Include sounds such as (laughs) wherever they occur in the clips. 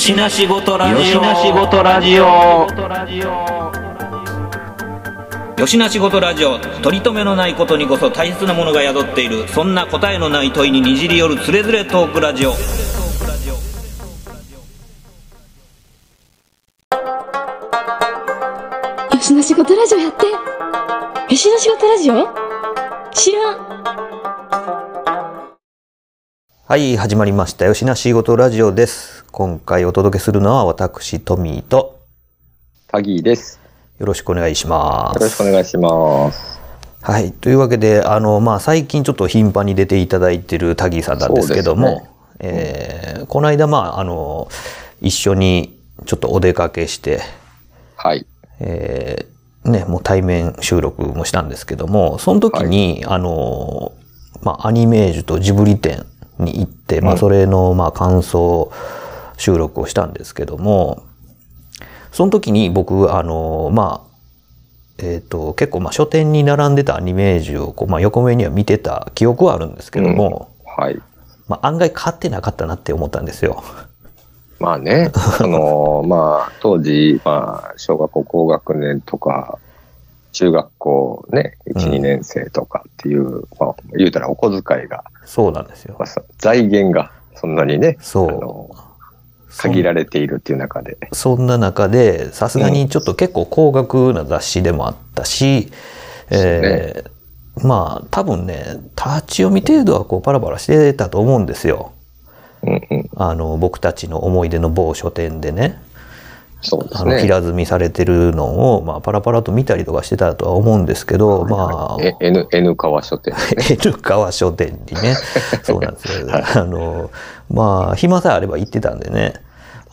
よしなしごとラジオ。よしなしごとラジオ。よしなしごとラジオ。取り留めのないことにこそ大切なものが宿っている。そんな答えのない問いににじり寄るつれづれトークラジオ。よしの仕事ラジオやってよしの仕事ラジオ？知らんはい、始まりました。よしなしごとラジオです。今回お届けするのは私、トミーと、タギーです。よろしくお願いしまよろしくす。お願いします。はい。というわけで、あの、まあ、最近ちょっと頻繁に出ていただいてるタギーさんなんですけども、ねえーこの間、まあ、あの、一緒にちょっとお出かけして、はい。えーね、もう対面収録もしたんですけども、その時に、あの、まあ、アニメージュとジブリ展に行って、まあ、うんそれの、まあ、感想収録をしたんですけども、その時に僕、あの、まあ、えっ、と、結構、まあ、書店に並んでたアニメージュを、こう、まあ、横目には見てた記憶はあるんですけども、はい。まあ、案外買ってなかったなって思ったんですよ。まあね、(laughs) その、まあ、当時、まあ、小学校高学年とか、中学校ね、1、うん2年生とかっていう、まあ、言うたらお小遣いが、そうなんですよまあ、。そ財源がそんなにね、そうあの限られているっていう中で、そんな中で、さすがにちょっと結構高額な雑誌でもあったし、えーまあ多分ね、立ち読み程度はこうパラパラしてたと思うんですよ。うんうん、あの、僕たちの思い出の某書店でね、そうですあの、ね。平積みされてるのを、まあパラパラと見たりとかしてたとは思うんですけど、まあ、え N, N 川書店ね。(laughs) N 川書店にね、そうなんですよ。(laughs) あの、まあ、暇さえあれば行ってたんでね。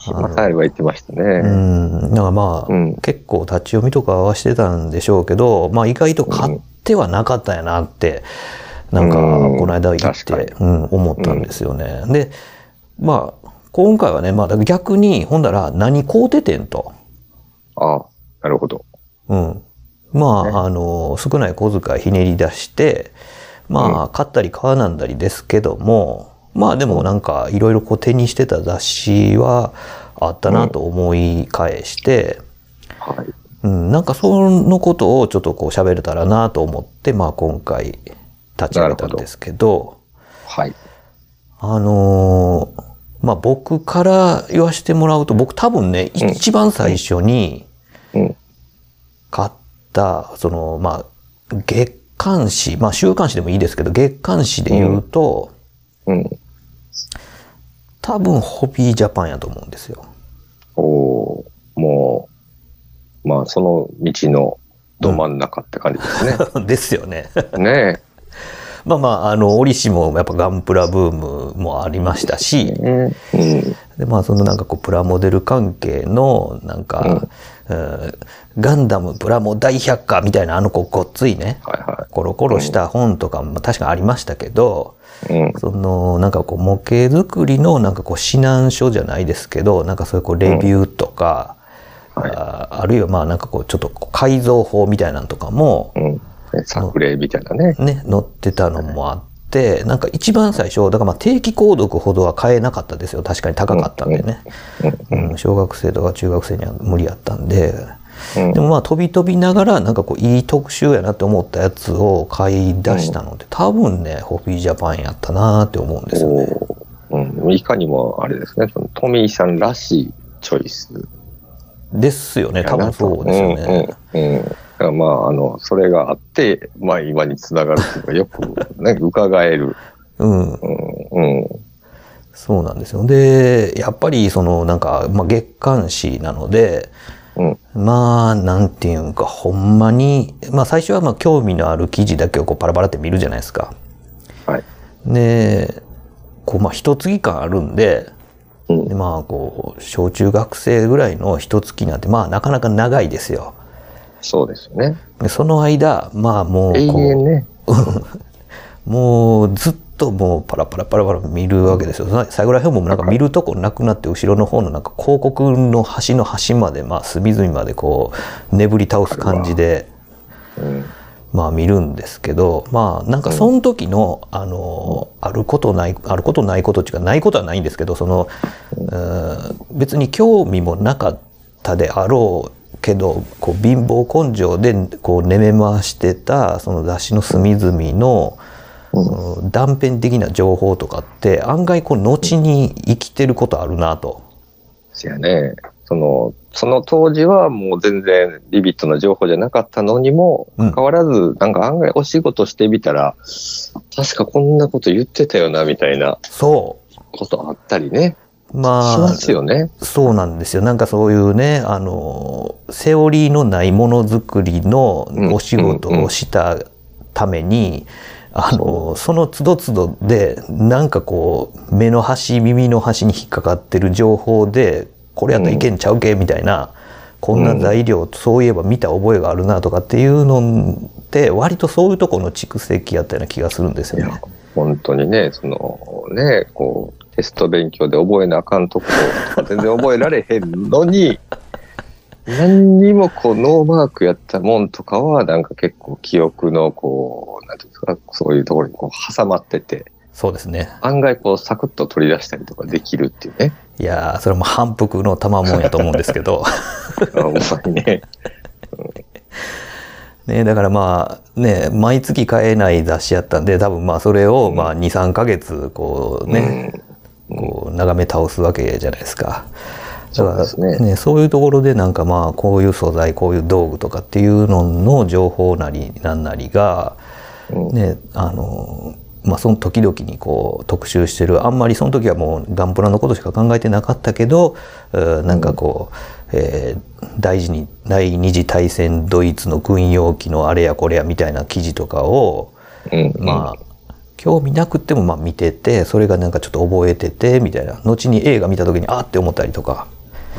あのまあ、最後は言ってましたね。うん、だからまあ、うん結構立ち読みとかはしてたんでしょうけど、まあ意外と買ってはなかったんやなって、なんかうんこの間言って、うん、思ったんですよね。で、まあ、今回はね、まあ逆に、ほんだら何買うててんと。ああ、なるほど。うん。まあ、ねあの、少ない小遣いひねり出して、まあ、買ったり買わなんだりですけども、まあでもなんかいろいろこう手にしてた雑誌はあったなと思い返して、はい。うん、なんかそのことをちょっとこう喋れたらなと思って、まあ今回立ち上げたんですけど、はい。あのーまあ僕から言わせてもらうと、僕多分ね、うん一番最初にうん。買った、その、まあ、月刊誌、まあ週刊誌でもいいですけど、月刊誌で言うと、うん。多分ホビージャパンやと思うんですよ。おーもう、まあ、その道のど真ん中って感じですね。(laughs) ですよね。ねまあまあ、あの、折しもやっぱガンプラブームもありましたし、え。うん。で、まあ、そのなんかこう、プラモデル関係の、なんか、うんガンダムプラモ大百科みたいなあのこうごっついね、はいはコロコロした本とかも確かにありましたけど、い。うん。その、なんかこう、模型作りのなんかこう、指南書じゃないですけど、なんかそういうこう、レビューとか、はいああるいはまあなんかこう、ちょっと改造法みたいなのとかも、うん。ね作例みたいなね。ね、載ってたのもあって、なんか一番最初、だからまあ定期購読ほどは買えなかったですよ。確かに高かったんでね。うん、小学生とか中学生には無理やったんで。うんでもまあ飛び飛びながら、なんかこういい特集やなって思ったやつを買い出したので、多分ね、ホビージャパンやったなって思うんですよね。うん。いかにもあれですね、そのトミーさんらしいチョイスですよね。多分。そうですよね。うん。うん。うんまあ、あの、それがあって、まあ今につながるっていうか、よく、ね、伺える。(laughs) うん。うん。うん。そうなんですよ。で、やっぱりそのなんか、まあ月刊誌なので、うん。まあ、なんていうんか、ほんまに、まあ最初はまあ興味のある記事だけをこうパラパラって見るじゃないですか。はい。で、こうまあ一月間あるんで、うんでまあこう、小中学生ぐらいの一月なんてまあなかなか長いですよ。そうですよね。でその間、まあもうこう、永遠ね。もうずっともうパラパラパラパラ見るわけですよ。その最後ら辺もなんか見るとこなくなって後ろの方のなんか広告の端の端までまあ隅々までこう眠り倒す感じでうん。まあ見るんですけど、まあなんかその時の、あの、あることない、あることないことっていうか、ないことはないんですけど、その、うん別に興味もなかったであろうけど、こう貧乏根性でこう寝め回してた、その雑誌の隅々の、その断片的な情報とかって案外こう後に生きてることあるなと。そやね。その、その当時はもう全然ビビットな情報じゃなかったのにも、うん変わらず、なんか案外お仕事してみたら、確かこんなこと言ってたよな、みたいなそことあったりね。う。まあ、しますよね。そうなんですよ。なんかそういうね、あの、セオリーのないものづくりのお仕事をしたために、あの、その都度都度で、なんかこう、目の端、耳の端に引っかかってる情報で、これやったらいけんちゃうけ、みたいな、こんな材料、そういえば見た覚えがあるなとかっていうのって、割とそういうとこの蓄積やったような気がするんですよね。、本当にね、そのね、こう、テスト勉強で覚えなあかんとこ全然覚えられへんのに、何にもこうノーマークやったもんとかは、なんか結構記憶のこう、なんていうんですか、そういうところにこう挟まってて、そうですね。案外こうサクッと取り出したりとかできるっていうね。いやーそれも反復の賜物やと思うんですけど。(laughs) あほんまにね。ね、だからまあね毎月買えない雑誌やったんで多分まあそれをまあ23ヶ月こうね、こう眺め倒すわけじゃないですか。だからねそういうところでなんかまあこういう素材こういう道具とかっていうのの情報なりなんなりがうん。ねあのまあその時々にこう特集してるあんまりその時はもうガンプラのことしか考えてなかったけどうんなんかこう、えー大事に第二次大戦ドイツの軍用機のあれやこれやみたいな記事とかをうん、まあ興味なくってもまあ見ててそれがなんかちょっと覚えててみたいな。後に映画見た時にあって思ったりとか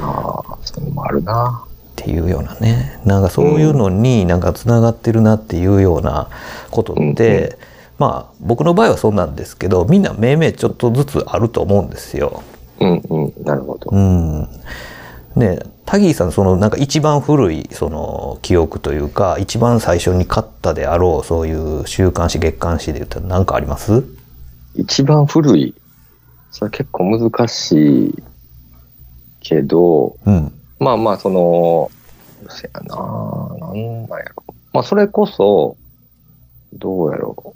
ああ、そういうのもあるな。っていうようなねなんかそういうのになんかつながってるなっていうようなことって、うんうんまあ僕の場合はそうなんですけどみんな命名ちょっとずつあると思うんですよ。うんうん、なるほど。うんねタギーさんそのなんか一番古いその記憶というか一番最初に買ったであろうそういう週刊誌月刊誌で言ったら何かあります？一番古い。それ結構難しいけど、うんまあまあ、その、せやななんなんやろ。まあ、それこそ、どうやろ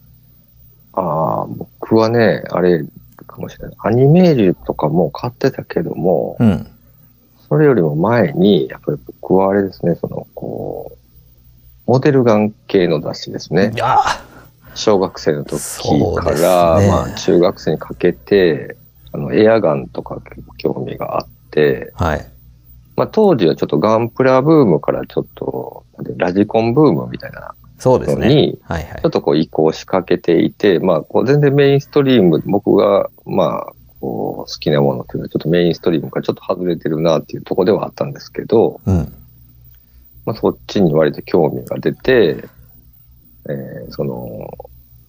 う。ああ、僕はね、あれかもしれない。アニメージュとかも買ってたけども、うんそれよりも前に、やっぱり僕はあれですね、その、こう、モデルガン系の雑誌ですね小学生の時から、ねまあ中学生にかけて、あの、エアガンとか結構興味があって、はい。まあ当時はちょっとガンプラブームからちょっと、ラジコンブームみたいなそうですね。のに、はいはい。ちょっとこう移行しかけていて、まあこう全然メインストリーム、僕がまあこう好きなものっていうのはちょっとメインストリームからちょっと外れてるなっていうところではあったんですけど、うん。まあそっちに割と興味が出て、えーその、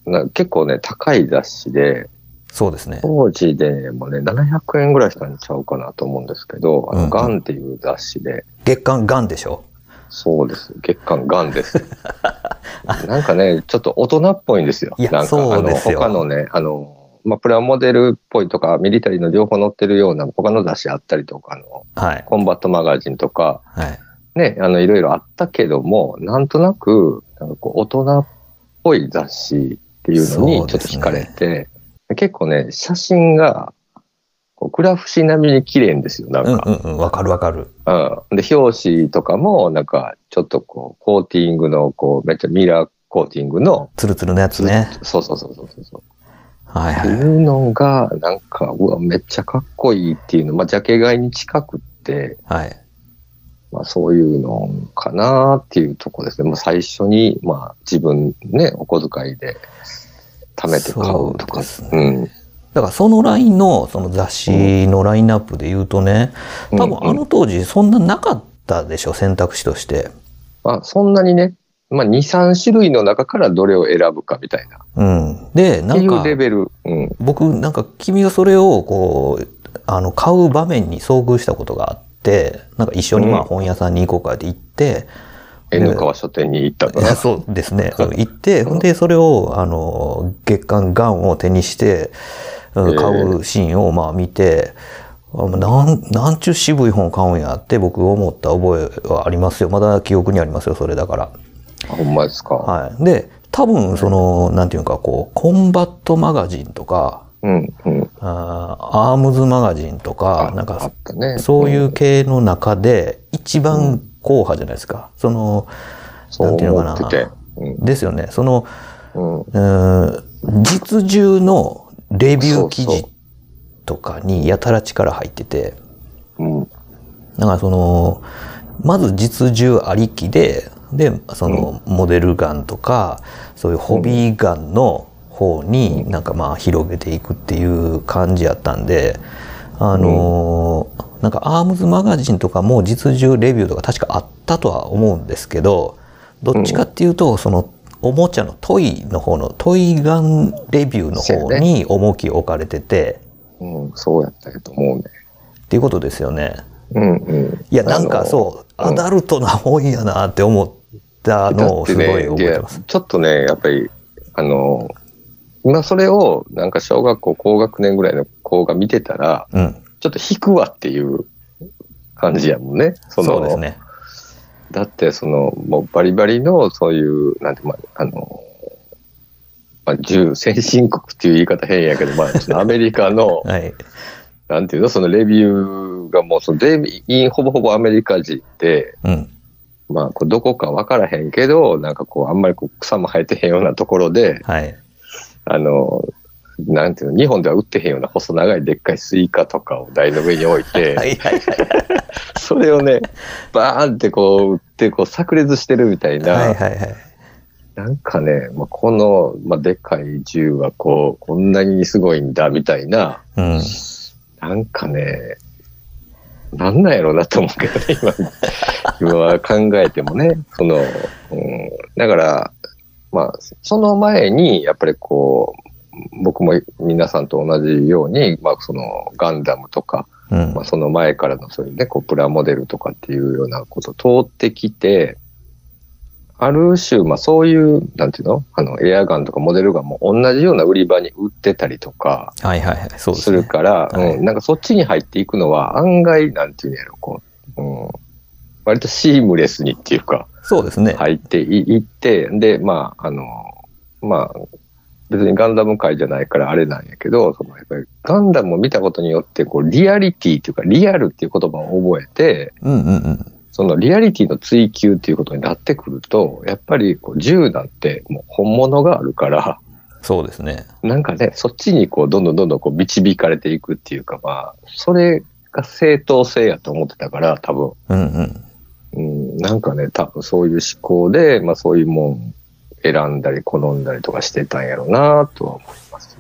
な結構ね、高い雑誌で、そうですね。当時でもね、700円ぐらいしたんちゃうかなと思うんですけど、あの、うんうん。ガンっていう雑誌で、月刊ガンでしょ？そうです。月刊ガンです。(laughs) なんかね、ちょっと大人っぽいんですよ。いやなんか、あの、他のね、あの、まあ、プラモデルっぽいとか、ミリタリーの情報載ってるような他の雑誌あったりとか、あの、はい。コンバットマガジンとか、はい。ね、あの、いろいろあったけども、なんとなく、なんかこう、大人っぽい雑誌っていうのにちょっと惹かれて、結構ね、写真が、こうクラフシ並みに綺麗んですよ、なんうんか。うんうんわかるわかるうん。で、表紙とかも、なんか、ちょっとこう、コーティングの、こう、めっちゃミラーコーティングの、ツルツルのやつねそうそうそうそうそうそう。はいはいっていうのが、なんか、うわ、めっちゃかっこいいっていうの、まあ、ジャケ買いに近くって、はいまあ、そういうのかなっていうとこですね。まあ、最初に、まあ、自分ね、お小遣いで貯めて買うとか。そうですねうん。だからそのラインのその雑誌のラインナップで言うとね多分あの当時そんななかったでしょ選択肢としてまあ、そんなにね、まあ、2、3種類の中からどれを選ぶかみたいな。うんでっていなんかうレベル。うん。僕なんか君がそれをこうあの買う場面に遭遇したことがあってなんか一緒にまあうん本屋さんに行こうかって行って、N 川書店に行ったから。そうですね。うん行って、ほんで、それを、あの、月刊ガンを手にして、買うシーンをまあ見て、あなん、なんちゅう渋い本買うんやって僕思った覚えはありますよ。まだ記憶にありますよ、それだから。あほんまですか。はい。で、多分、その、なんていうか、こう、コンバットマガジンとか、うん、うん。あーアームズマガジンとか、なんあかね。そういう系の中で、一番硬派じゃないですか。その、なんていうのかなてて。うん。ですよね。その、うん。うーん実銃のレビュー記事とかにやたら力入ってて、うん。だからその、まず実銃ありきで、で、そのモデルガンとか、そういうホビーガンの方になんかまあ広げていくっていう感じやったんで、あのーなんかアームズマガジンとかも実銃レビューとか確かあったとは思うんですけど、どっちかっていうと、そのおもちゃのトイの方のトイガンレビューの方に重きを置かれてて、うん。そうやったと思うね。っていうことですよね。うん、うん。いや、なんかう。そう、うんアダルトな本やなって思ったのをすごい覚えてます。でちょっとね、やっぱり、あの、今それを、なんか小学校高学年ぐらいの子が見てたら、うん。ちょっと引くわっていう感じやもんね。そのそうですね。だって、その、もうバリバリの、そういう、なんて、まあ、あの、まあ、銃、先進国っていう言い方変やけど、まあ、アメリカの、(laughs) はい。なんていうの、そのレビューがもう、その全員ほぼほぼアメリカ人で、うん。まあ、こうどこか分からへんけど、なんかこう、あんまりこう草も生えてへんようなところで、はい。あの、なんていうの、日本では売ってへんような細長いでっかいスイカとかを台の上に置いて、(laughs) はいはい (laughs) それをね、バーンってこう撃って、こう炸裂してるみたいな、はい。はいはいはい。なんかね、まあ、この、まあ、でっかい銃はこう、こんなにすごいんだみたいな、うん。なんかね、なんなんやろうなと思うけどね、今、今は考えてもね、その、うん、だから、まあ、その前に、やっぱりこう、僕も皆さんと同じように、まあ、その、ガンダムとか、うんまあ、。その前からのそういうね、こう、プラモデルとかっていうようなことを通ってきて、ある種、まあ、そういう、なんていうの？あの、エアガンとかモデルガンも同じような売り場に売ってたりとか、はいはいはい。そうです。るから、はいうん、なんかそっちに入っていくのは案外、なんていうんやろ、こう、うん、割とシームレスにっていうか、そうですね。入っていいって、で、まあ、あの、まあ、別にガンダム界じゃないからあれなんやけど、そのやっぱりガンダムを見たことによって、こう、リアリティっていうか、リアルっていう言葉を覚えて、うんうんうん。そのリアリティの追求っていうことになってくると、やっぱりこう銃なんてもう本物があるから、そうですね。なんかね、そっちにこう、どんどんどんどんこう導かれていくっていうか、まあ、それが正当性やと思ってたから、多分。うんうん。うん、なんかね、多分そういう思考で、まあそういうもん選んだり好んだりとかしてたんやろうなとは思います。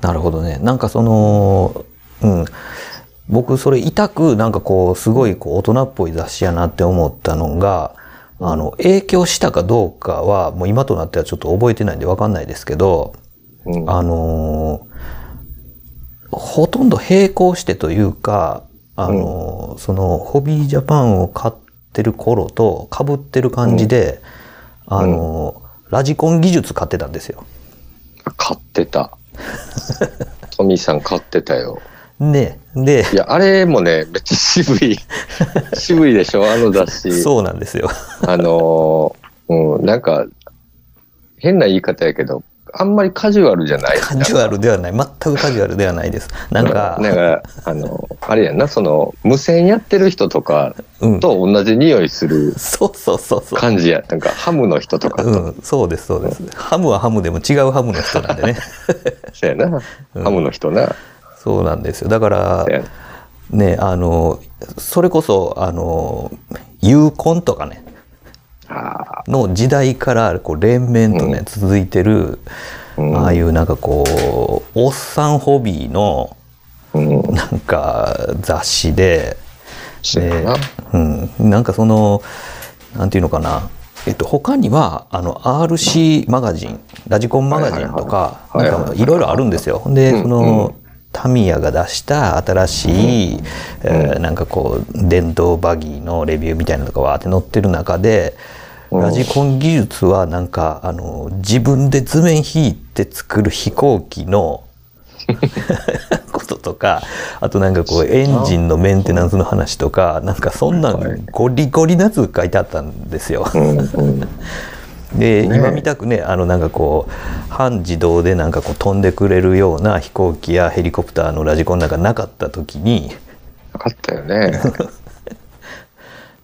なるほどね。なんかその、うん。僕それ痛くなんかこうすごいこう大人っぽい雑誌やなって思ったのが、あの影響したかどうかはもう今となってはちょっと覚えてないんでわかんないですけど、うん。あのーほとんど並行してというか、あのーそのホビージャパンを買ってる頃と被ってる感じで、あのーラジコン技術買ってたんですよ。買ってた。(laughs) トミーさん買ってたよ。ね、で、いや、あれもね、めっちゃ渋い。(laughs) 渋いでしょ、あの雑誌。そうなんですよ。あのーうん、なんか、変な言い方やけど、あんまりカジュアルじゃない。カジュアルではない。全くカジュアルではないです。なんか、なんか、あの、あれやんな、その、無線やってる人とかうん。と同じ匂いするそうそうそうそう。感じや。なんか、ハムの人とかと、うん、そうです、そうです。ハムはハムでも違うハムの人なんでね。(laughs) そうやな、ハムの人な。そうなんですよ。だからね、あの、それこそ、あの、有婚とかね、あの時代からこう連綿とね、うん。続いてる、うん。ああいうなんかこう、おっさんホビーのなんか雑誌で、そうん、なんかその、なんていうのかな、えっと、他には、あの、RC マガジン、ラジコンマガジンとか、はいろいろあるんですよ。で、うん。その、タミヤが出した新しい、えーなんかこう電動バギーのレビューみたいなのとかわーって載ってる中で、うん。ラジコン技術はなんかあの自分で図面引いて作る飛行機の (laughs) こととかあとなんかこうエンジンのメンテナンスの話とかなんかそんなゴリゴリなやつ書いてあったんですよ。で、ね。今見たくねあのなんかこう半自動でなんかこう飛んでくれるような飛行機やヘリコプターのラジコンなんかなかった時になかったよね。(laughs)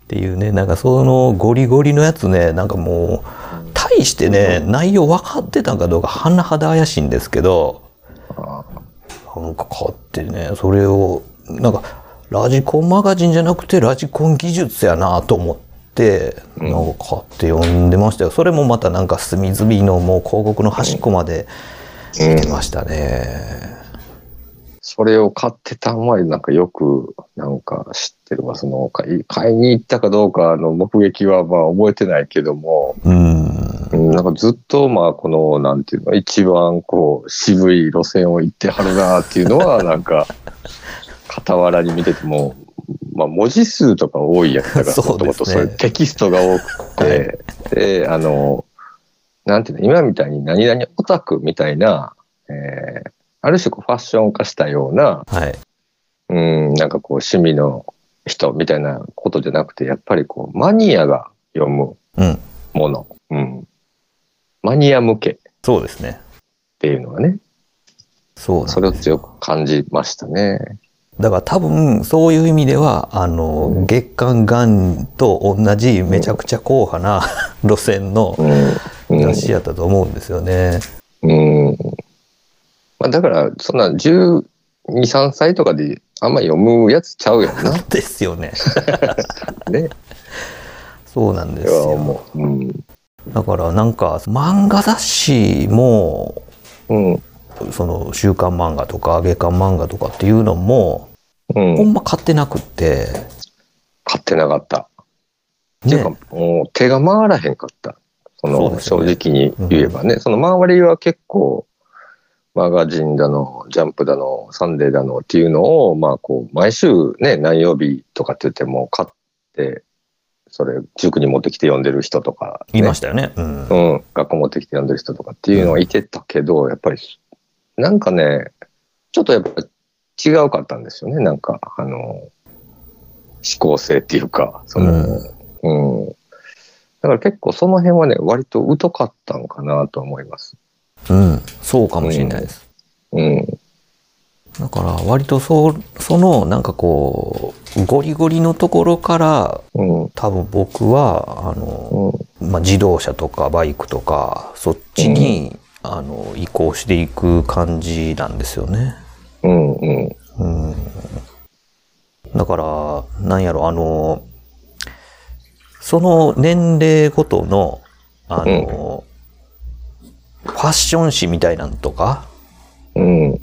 っていうねなんかそのゴリゴリのやつねなんかもう大してね内容分かってたんかどうか甚だ怪しいんですけどあなんか買ってね。それをなんかラジコンマガジンじゃなくてラジコン技術やなと思ってなんか買って読んでましたよそれもまたなんか隅々のもう広告の端っこまで見てましたね。それを買ってたんはなんかよくなんか知ってるわ。その買い買いに行ったかどうかの目撃はまあ覚えてないけども、うんうんなんかずっとまあこのなんていうの一番こう渋い路線を行ってはるなっていうのはなんか (laughs) 傍らに見てても、まあ文字数とか多いやつだから、もともとそういうテキストが多くて、で、あの、なんていうの、今みたいに何々オタクみたいな、えーある種こうファッション化したような、はい。うん、なんかこう趣味の人みたいなことじゃなくて、やっぱりこうマニアが読むうん。もの、うん、マニア向けっそうですね。ていうのがね、そうそれを強く感じましたね。だから多分そういう意味ではあの月刊ガンと同じめちゃくちゃ硬派な (laughs) 路線の雑誌やったと思うんですよね。うん。まあ、だから、そんな12、3歳とかであんま読むやつちゃうやんな。(laughs) ですよね。(laughs) ね。そうなんですよ。うん。だからなんか漫画雑誌もうん。その週刊漫画とか月刊漫画とかっていうのもうん。ほんま買ってなくって、買ってなかった。っていうか、ね、もう手が回らへんかった。その、ね直に言えばね。その周りは結構、マガジンだの、ジャンプだの、サンデーだのっていうのを、まあこう、毎週ね、何曜日とかって言っても買って、それ、塾に持ってきて読んでる人とか、ね、いましたよね。うん。うん、学校持ってきて読んでる人とかっていうのはいてたけど、やっぱり、なんかね、ちょっとやっぱ違うかったんですよね。なんか、あの、思考性っていうか、その、うん。だから結構その辺はね、割と疎かったんかなと思います。うん。そうかもしれないです。うん。だから割とそうそのなんかこうゴリゴリのところからうん。多分僕はあの、うん。まあ、自動車とかバイクとかそっちに、あの移行していく感じなんですよね。うん。うん。うん、だからなんやろあのその年齢ごとのあの、ファッション誌みたいなんとかうん。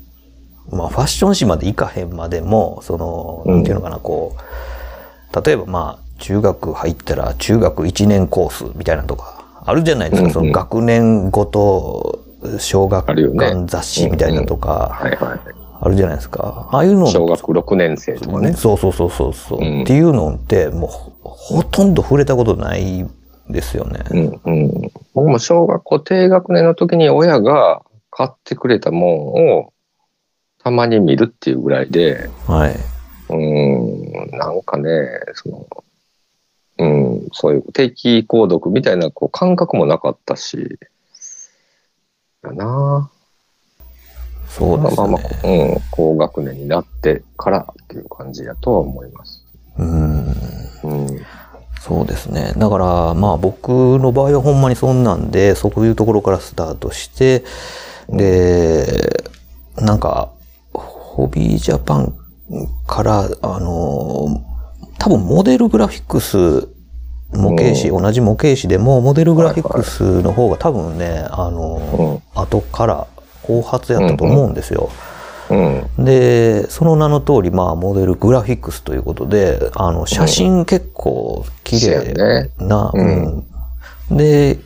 まあ、ファッション誌までいかへんまでも、その、なんていうのかな、こう、例えばまあ、中学入ったら中学1年コースみたいなのとか、あるじゃないですか、うんうんその学年ごと、小学館雑誌みたいなのとか、はいはい。あるじゃないですか。ああいうの小学6年生とかね。そうそうそうそうそう、うんっていうのって、もうほ、ほとんど触れたことないですよね。うん。うん。僕も小学校低学年の時に親が買ってくれたもんをたまに見るっていうぐらいで、はい。うーん、なんかね、その、うん、そういう定期購読みたいなこう感覚もなかったし、だなそう。まあまあまあ、うん、高学年になってからっていう感じやとは思います。うん。うん。そうですね。だから、まあ僕の場合はほんまにそんなんで、そういうところからスタートして、で、なんか、ホビージャパンから、あの、多分モデルグラフィックス模型師、同じ模型師でも、モデルグラフィックスの方が多分ね、あの、後から後発やったと思うんですよ。うん。で、その名の通り、まあ、モデルグラフィックスということで、あの、写真結構綺麗そうやねな、ううんん。で、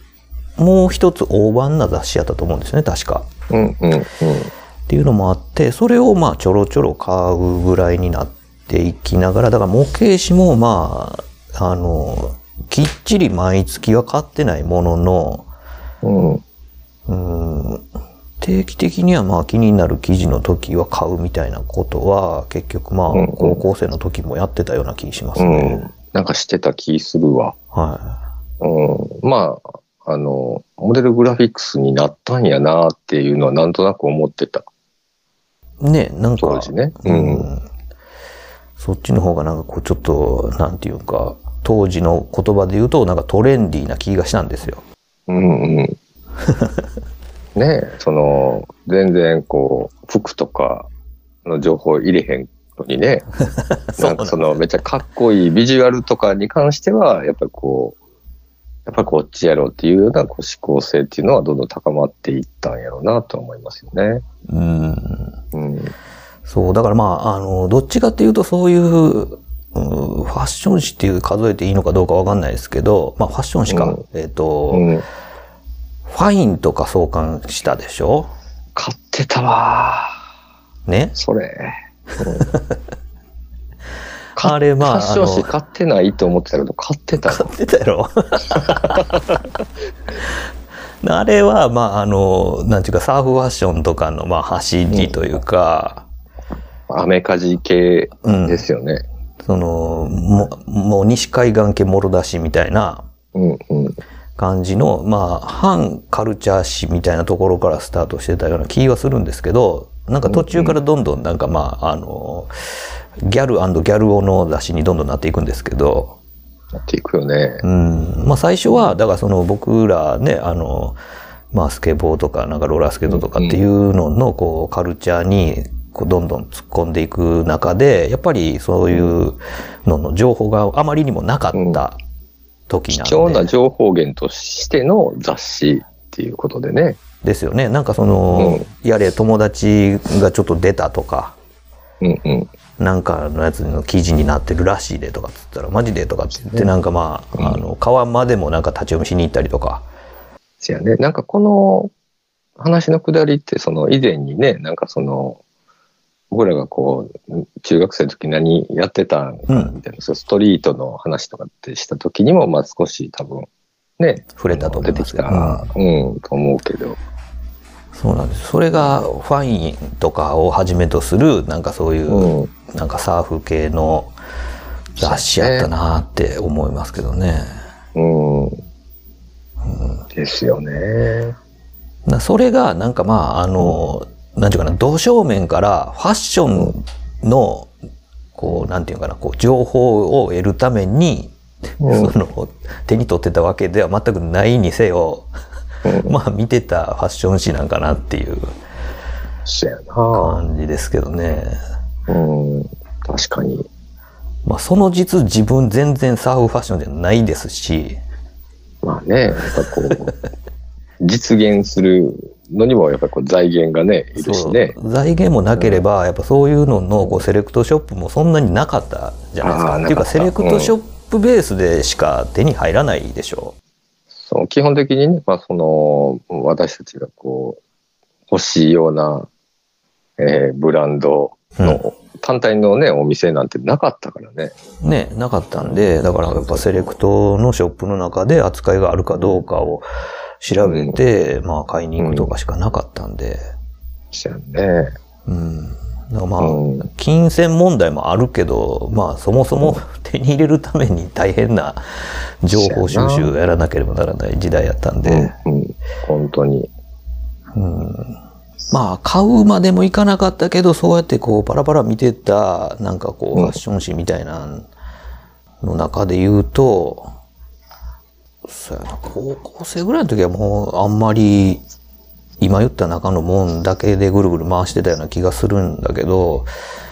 もう一つ大判な雑誌やったと思うんですね、確か。うん。うん。っっていうのもあって、それをまあちょろちょろ買うぐらいになっていきながら、だから模型紙もまあ、あの、きっちり毎月は買ってないものの、うん。うん定期的にはまあ気になる記事の時は買うみたいなことは結局まあうんうん高校生の時もやってたような気しますうね。ん。なんかしてた気するわ。はうん。まあ、あの、モデルグラフィックスになったんやなっていうのはなんとなく思ってた。い。ね、なんか、当時ね。う。ん。そっちの方がなんかこうちょっと、なんていうか、当時の言葉で言うとなんかトレンディーな気がしたんですよ。うんうん。(laughs) ねえ、その、全然こう、服とかの情報入れへんのにね、(laughs) なんかそのめっちゃかっこいいビジュアルとかに関しては、やっぱりこう、やっぱりこっちやろうっていうようなこう思考性っていうのはどんどん高まっていったんやろうなと思いますよね。うん。うん。そう、だからまあ、あの、どっちかっていうとそういう、うんファッション誌っていう数えていいのかどうかわかんないですけど、まあファッション誌か。うんえっ、と、うん。ファインとか創刊したでしょ？買ってたわ。ね？それ。(laughs) あれまあ、ファッション誌買ってないと思ってたけど、買ってた買ってたやろ？(laughs) あれは、まあ、あの、なんていうか、サーフファッションとかの、まあ、走りというか、アメカジ系うん、ですよね。その、ももう西海岸系もろ出しみたいな。うんうん。感じの、まあ、反カルチャー誌みたいなところからスタートしてたような気はするんですけど、なんか途中からどんどんなんかまあ、あの、ギャルギャル男の雑誌にどんどんなっていくんですけど、なっていくよね。うん。まあ最初は、だからその僕らね、あの、まあスケボーとかなんかローラースケートとかっていうののこうカルチャーにこうどんどん突っ込んでいく中で、やっぱりそういうのの情報があまりにもなかった時なんで。貴重な情報源としての雑誌っていうことでね。ですよね。なんかその、やれ友達がちょっと出たとか、うんうん。なんかのやつの記事になってるらしいでとかっつったら、マジでとかって言って、ねなんかまあ、うんあの、川までもなんか立ち読みしに行ったりとか、せやね。なんかこの話のくだりって、その以前にね、なんかその、僕らがこう、中学生の時何やってたんかみたいな、そうストリートの話とかってした時にも、まあ少し多分、ね、触れたと出てきますけどた、うん、と思うけど。そうなんです。それがファインとかをはじめとする、なんかそういう、うん。なんかサーフ系の雑誌やったなって思いますけどね。うん。ですよね。なそれがなんかまあ、あの、なんていうかな、同正面からファッションの、こう、なんていうかな、こう、情報を得るために、うんその、手に取ってたわけでは全くないにせよ、うん。まあ見てたファッション誌なんかなっていう。感じですけどね。うん。確かに。まあその実自分全然サーフファッションじゃないですし、まあね、やっぱこう、(laughs) 実現するのにもやっぱり財源がね、いるしね。そう財源もなければ、やっぱそういうののこうセレクトショップもそんなになかったじゃないですか。っていうかセレクトショップベースでしか手に入らないでしょそう基本的にね、まあその、私たちがこう、欲しいような、えーブランドの単体のね、お店なんてなかったからね。う。ね、なかったんで、だからやっぱセレクトのショップの中で扱いがあるかどうかを調べて、まあ買いに行くとかしかなかったんで、そやね。うん。だからまあ、うん金銭問題もあるけど、まあそもそも手に入れるために大変な情報収集をやらなければならない時代やったんで、うん、うん。本当に。うんまあ買うまでもいかなかったけど、そうやってこうパラパラ見てた、なんかこううんファッション誌みたいなの中で言うと、そうやな、高校生ぐらいの時はもうあんまり今言った中のもんだけでぐるぐる回してたような気がするんだけど、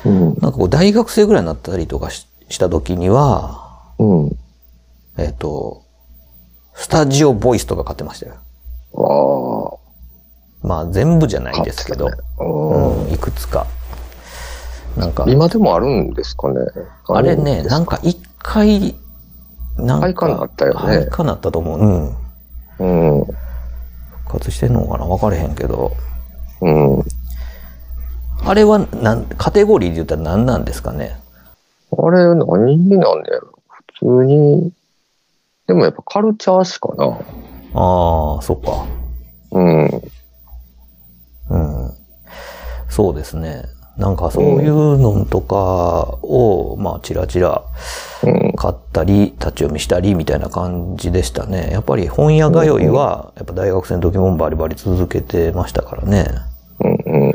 うん。なんかこう大学生ぐらいになったりとかしした時には、うん。えっ、と、スタジオボイスとか買ってましたよ。ああ。まあ全部じゃないですけど、ねうんうん、いくつか。なんか、今でもあるんですかね。あれね、なんか一回、なんか、廃刊なったよね廃刊なったと思う。うん。うん。復活してんのかな？分かれへんけど。うん。あれはなん、カテゴリーで言ったら何なんですかね？あれ、何になんねやろ普通に、でもやっぱカルチャー誌かな。ああ、そっか。うん。うん。そうですね。なんかそういうのとかを、まあ、チラチラうん。買ったり、立ち読みしたりみたいな感じでしたね。やっぱり本屋通いは、やっぱ大学生の時もバリバリ続けてましたからね。うんうん。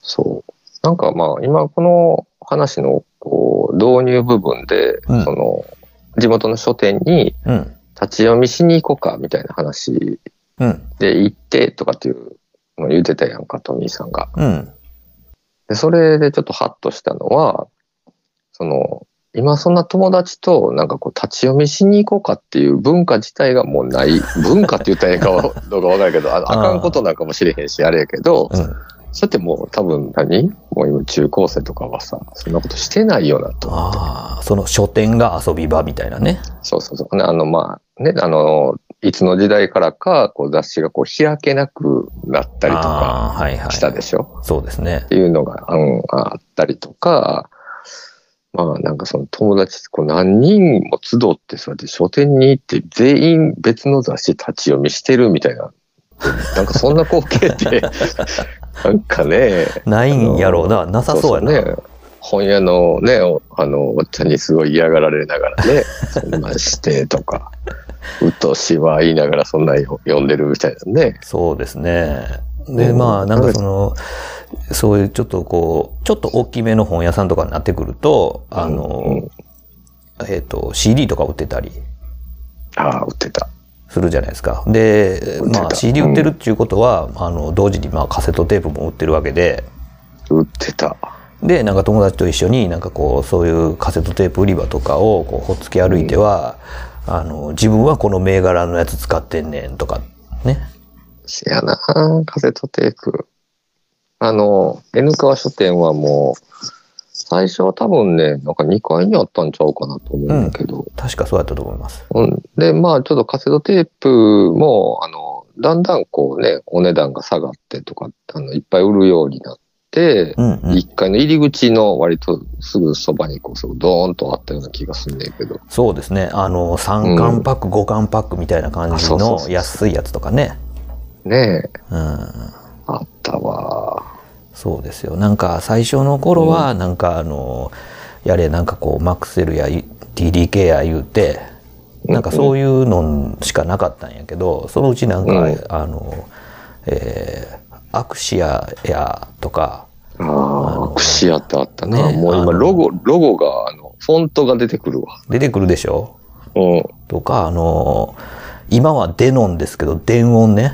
そう。なんかまあ、今この話のこう導入部分で、うんその、地元の書店にうん。立ち読みしに行こうかみたいな話うん。で行ってとかっていうのを言ってたやんか、トミーさんが。うん。で、それでちょっとハッとしたのは、その、今そんな友達となんかこう立ち読みしに行こうかっていう文化自体がもうない。文化って言ったらええかどうかわからんけど、ああかんことなんかもしれへんし、あれやけど、うん。そうやってもう多分何？もう今中高生とかはさ、そんなことしてないよなと。ああ、その書店が遊び場みたいなね。そうそうそう。ね、あのまあ、ね、あの、いつの時代からか、こう雑誌がこう開けなくなったりとかああ、はいはい。したでしょ？そうですねっ。ていうのが、うん、あったりとか、まあなんかその友達こう何人も集ってそうやって書店に行って全員別の雑誌立ち読みしてるみたいな。なんかそんな光景って、なんかね、ないんやろうな。なさそうやな。ね。本屋のね、おあの、おっちゃんにすごい嫌がられながらね、そんなんしてとか、(laughs) うっとうしいわ言いながらそんな読んでるみたいなね。そうですね。で、うんまあ、なんかその、そういうちょっとこう、ちょっと大きめの本屋さんとかになってくると、あうんの、えっ、と、CD とか売ってたりああ、売ってた。するじゃないですか。で、まあ CD 売ってるっていうことは、あの、同時にまあカセットテープも売ってるわけで、売ってた。で、なんか友達と一緒になんかこう、そういうカセットテープ売り場とかをこうほっつき歩いては、あの、自分はこの銘柄のやつ使ってんねんとか、ね。せやな、カセットテープ。あの、N 川書店はもう、最初は多分ね、なんか2階にあったんちゃうかなと思うんだけど、確かそうやったと思います。うん。で、まあ、ちょっとカセットテープも、あの、だんだんこうね、お値段が下がってとか、あの、いっぱい売るようになって、うんうん。1階の入り口の割とすぐそばにこう、そうドーンとあったような気がすんねんけど、そうですね。あの、3巻パック、5巻パックみたいな感あじの安いやつとかね。ねえ、うん。あったわ。そうですよ。なんか最初の頃は、なんかあの、やれなんかこう、マクセルや TDK や言うて、なんかそういうのしかなかったんやけど、そのうちなんか、うんあの、えーアクシアやとか、ああ、クシアってあったな。ねもう今ロゴ、ロゴが、あの、フォントが出てくるわ。出てくるでしょ？うん。とか、あの、今はデノンですけど、電音ね。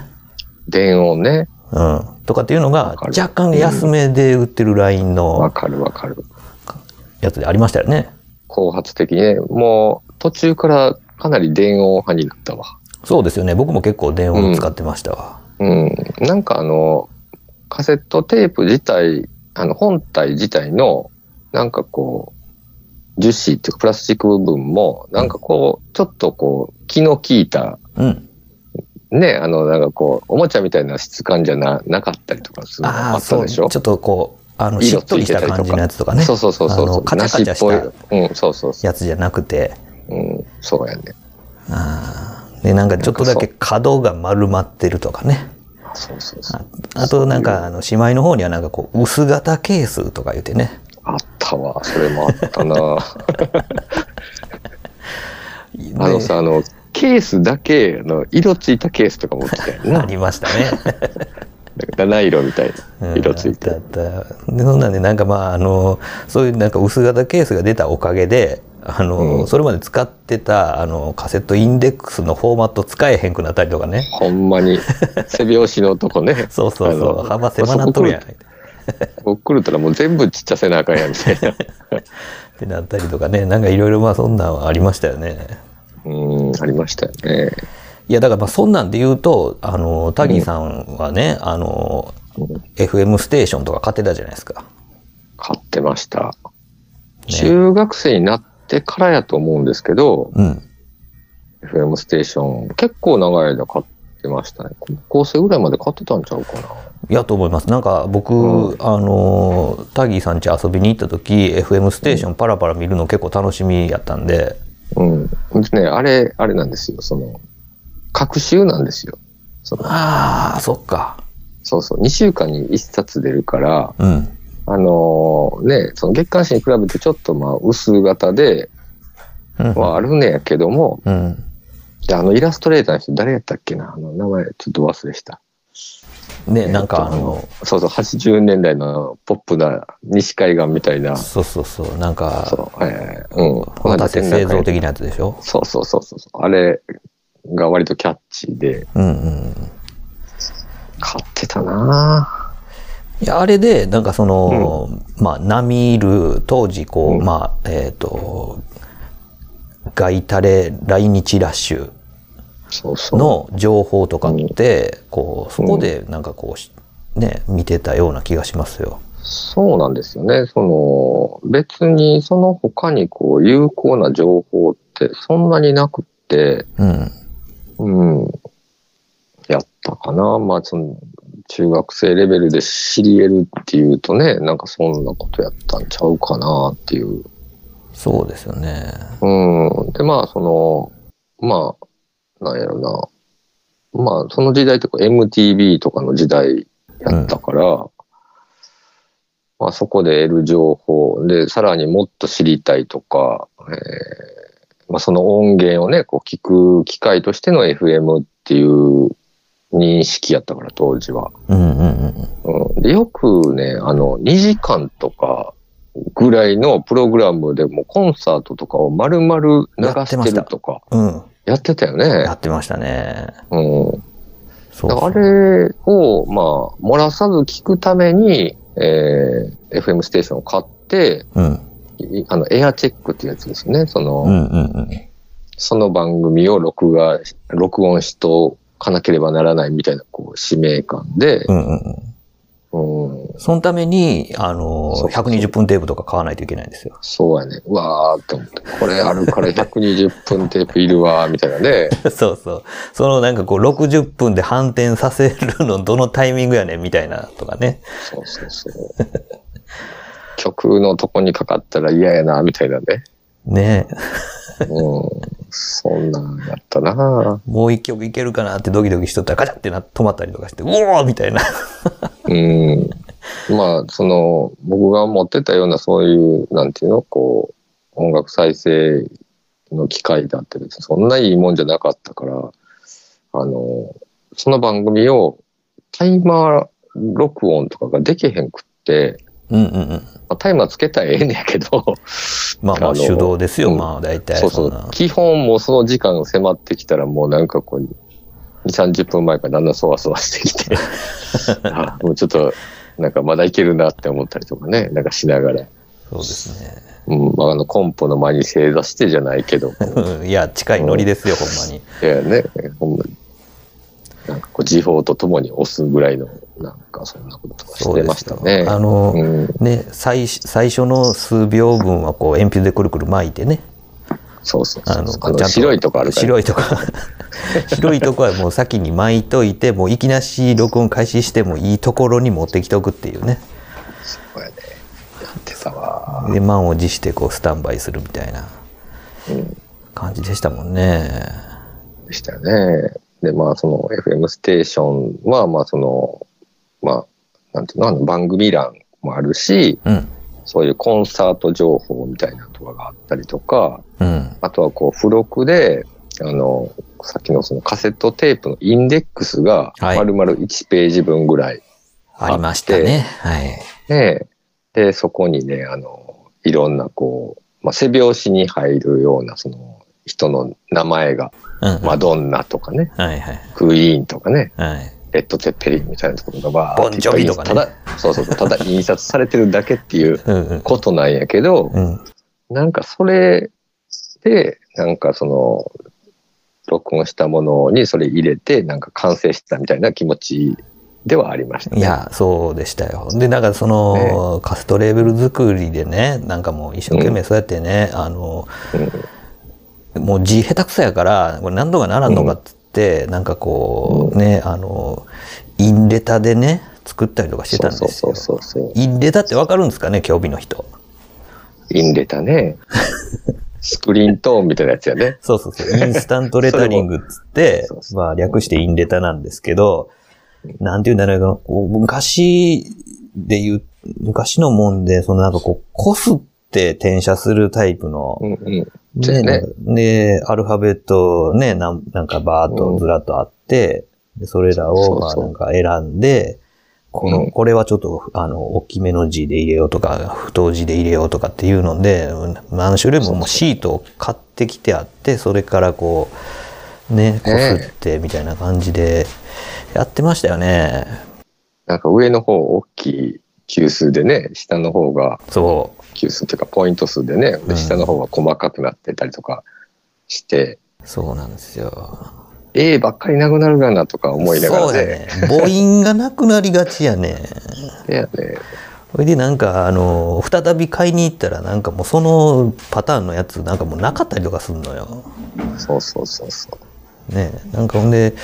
電音ね。うん。とかっていうのが若干安めで売ってるラインのわかるわかる。やつでありましたよね。後発的にね、もう途中からかなり電音派になったわ。そうですよね。僕も結構電音使ってましたわ。うん。なんかあの、カセットテープ自体、あの、本体自体の、なんかこう、樹脂っていうかプラスチック部分も、なんかこう、ちょっとこう、気の利いた、うん。ね、あの、なんかこう、おもちゃみたいな質感じゃななかったりとかするのああ、あったそう。でしょ？ちょっとこう、あの、し色っとりした感じのやつとかね。そうそうそうそうカチャカチャした。うん、そうそうそやつじゃなくて、う。うん、そうやね。あーで、なんかちょっとだけ角が丸まってるとかね。そうそうそう。ああとなんか、あの、しまいの方にはなんかこう、薄型ケースとか言ってね。あったわ、それもあったな。(laughs) あのさ、あの、ケースだけ、あの、色ついたケースとか持ってたよあな。(laughs) りましたね。七色みたいなうん色ついて。あったあったでそんなんでなんかまああのそういうなんか薄型ケースが出たおかげであの、うんそれまで使ってたあのカセットインデックスのフォーマット使えへんくなったりとかねほんまに、背拍子のとこね。(laughs) そうそうそう幅狭なっとるやんっ僕来るたらもう全部ちっちゃせなあかんやんみたいな。(laughs) てなったりとかねなんかいろいろまあそんなんはありましたよねうん、ありましたよね。いやだからまあそんなんで言うとあのタギさんはね、あの FM ステーションとか買ってたじゃないですか買ってました。中学生になってからやと思うんですけど、うん。FM ステーション、結構長い間買ってましたね。高校生ぐらいまで買ってたんちゃうかな。いやと思います。なんか僕、うあの、タギーさん家遊びに行った時、FM ステーションパラパラ見るの結構楽しみやったんで、うん。でね、あれ、あれなんですよ。その、各週なんですよ。そのああ、そっか。そうそう。2週間に1冊出るから、うん。あのね、その月刊誌に比べてちょっとまあ薄型でうん。はあるんやけども、うん。であのイラストレーターの人誰やったっけな？あの名前ちょっと忘れした。ね、なんかあの、とそうそう、80年代のポップな西海岸みたいな、そうそうそう、なんか、そう、えーうん。お待たせ製造的なやつでしょ？そうそうそうそう。あれが割とキャッチーで、うんうん。買ってたないや、あれで、なんかその、まあ、並みる、当時、こう、うんまあ、えっ、と、ガイタレ来日ラッシュ。の情報とかって、こう、そこでなんかこうし、ね、見てたような気がしますよ。そうなんですよね。その、別にその他にこう、有効な情報ってそんなになくって、うん。うん。やったかな。まあ、その、中学生レベルで知り得るっていうとね、なんかそんなことやったんちゃうかなっていう。そうですよね。うん。で、まあ、その、まあ、なんやろな。まあ、その時代ってこう MTV とかの時代やったから、まあ、そこで得る情報で、さらにもっと知りたいとか、えーまあ、その音源をね、こう聞く機会としての FM っていう認識やったから、当時は。うんうんうん。うん、でよくね、あの、2時間とかぐらいのプログラムでもコンサートとかを丸々流してるとか、うん。やってたよね。やってましたね。うん。そうあれを、まあ、漏らさず聞くために、えー FM ステーションを買って、うん。いあの、エアチェックっていうやつですね。その、うんうんうん。その番組を録画、録音しとかなければならないみたいな、こう、使命感でう、んうんうん。うん、そのために、あの、そうそう120分テープとか買わないといけないんですよ。そうやね。うわーって思って、これあるから120分テープいるわー、みたいなね。(laughs) そうそう。そのなんかこう60分で反転させるのどのタイミングやねんみたいなとかね。そうそうそう。(laughs) 曲のとこにかかったら嫌やな、みたいなね。ねうん。そんなんやったなもう一曲いけるかなってドキドキしとったらガチャってな止まったりとかして、うおーみたいな。うん。まあ、その、僕が持ってたようなそういう、なんていうの、こう、音楽再生の機会だってそんないいもんじゃなかったから、あの、その番組をタイマー録音とかができへんくって、うんうんうん。まあ、タイマーつけたらええねんやけど、(laughs) まあまあ手動ですよ、うんまあ大体そうそう。。基本もうその時間が迫ってきたらもうなんかこう、2、30分前からだんだんそわそわしてきて、(laughs) あもうちょっと、なんかまだいけるなって思ったりとかね、なんかしながら。そうですね。うん、まあ、あの、コンポの間に正座してじゃないけど、(laughs) いや、近いノリですよ、ほんまに。いやね、ほんまに。なんかこう、時報とともに押すぐらいの、なんかそんなこととかしてましたね。あの、うん、ね、最最初の数秒分はこう鉛筆でくるくる巻いてね。そうそう。あの、あの白いとこあるから。白いとこ。(laughs) 白いとこはもう先に巻いといて、もういきなし録音開始してもいいところに持ってきておくっていうね。そうやね。やってたわ。で、満を持してこうスタンバイするみたいなうん。感じでしたもんね。でしたよね。で、まあ、その FM ステーションは、まあ、その、まあ、なんていうの、あの番組欄もあるし、うん。そういうコンサート情報みたいなのとかがあったりとか、うん。あとはこう、付録で、あの、さっきのそのカセットテープのインデックスが、はい丸々1ページ分ぐらいありましたね。はい。で、で、そこにね、あの、いろんなこう、まあ、背拍子に入るような、その、人の名前が、うん。マドンナとかね、はいはい。クイーンとかね、はい。レッド・ゼッペリンみたいなところがバーボンジョビとかねただ、そうそうただ印刷されてるだけっていううんうん。ことなんやけど、うん。なんかそれで、なんかその、録音したものにそれ入れて、なんか完成したみたいな気持ちではありましたね。いや、そうでしたよ。で、なんかその、カセットレーベル作りでね、なんかもう一生懸命そうやってね、あの、もう字下手くそやから、これ何度かならんのかっつって、なんかこう、ね、あの、インレタでね、作ったりとかしてたんですよ。そうそうそうそう。インレタってわかるんですかね、競技の人。インレタね。(laughs) スクリーントーンみたいなやつやね。そうそうそう。インスタントレタリングっつってそう、そまあ略してインレタなんですけど、なんて言うんだろう昔で言う、昔のもんで、そのなんかこう、こすって転写するタイプの、うんうん。そうやね。ね、で、アルファベットね、なんなんかバーっとずらっとあって、でそれらそをまあなんか選んで、この、うん。これはちょっと、あの、大きめの字で入れようとか、太字で入れようとかっていうので、何種類ももうシートを買ってきてあって、それからこう、ね、こすってみたいな感じでやってましたよね。なんか上の方大きい級数でね、下の方がそう。級数っていうかポイント数でね、うん下の方が細かくなってたりとかして、そうなんですよ。A ばっかりなくなるかなとか思いながらね。そうやね。母音がなくなりがちやね。いやね。それでなんか、あの、再び買いに行ったらなんかもうそのパターンのやつなんかもうなかったりとかすんのよ。そうそうそうそう。ね。なんかほんで、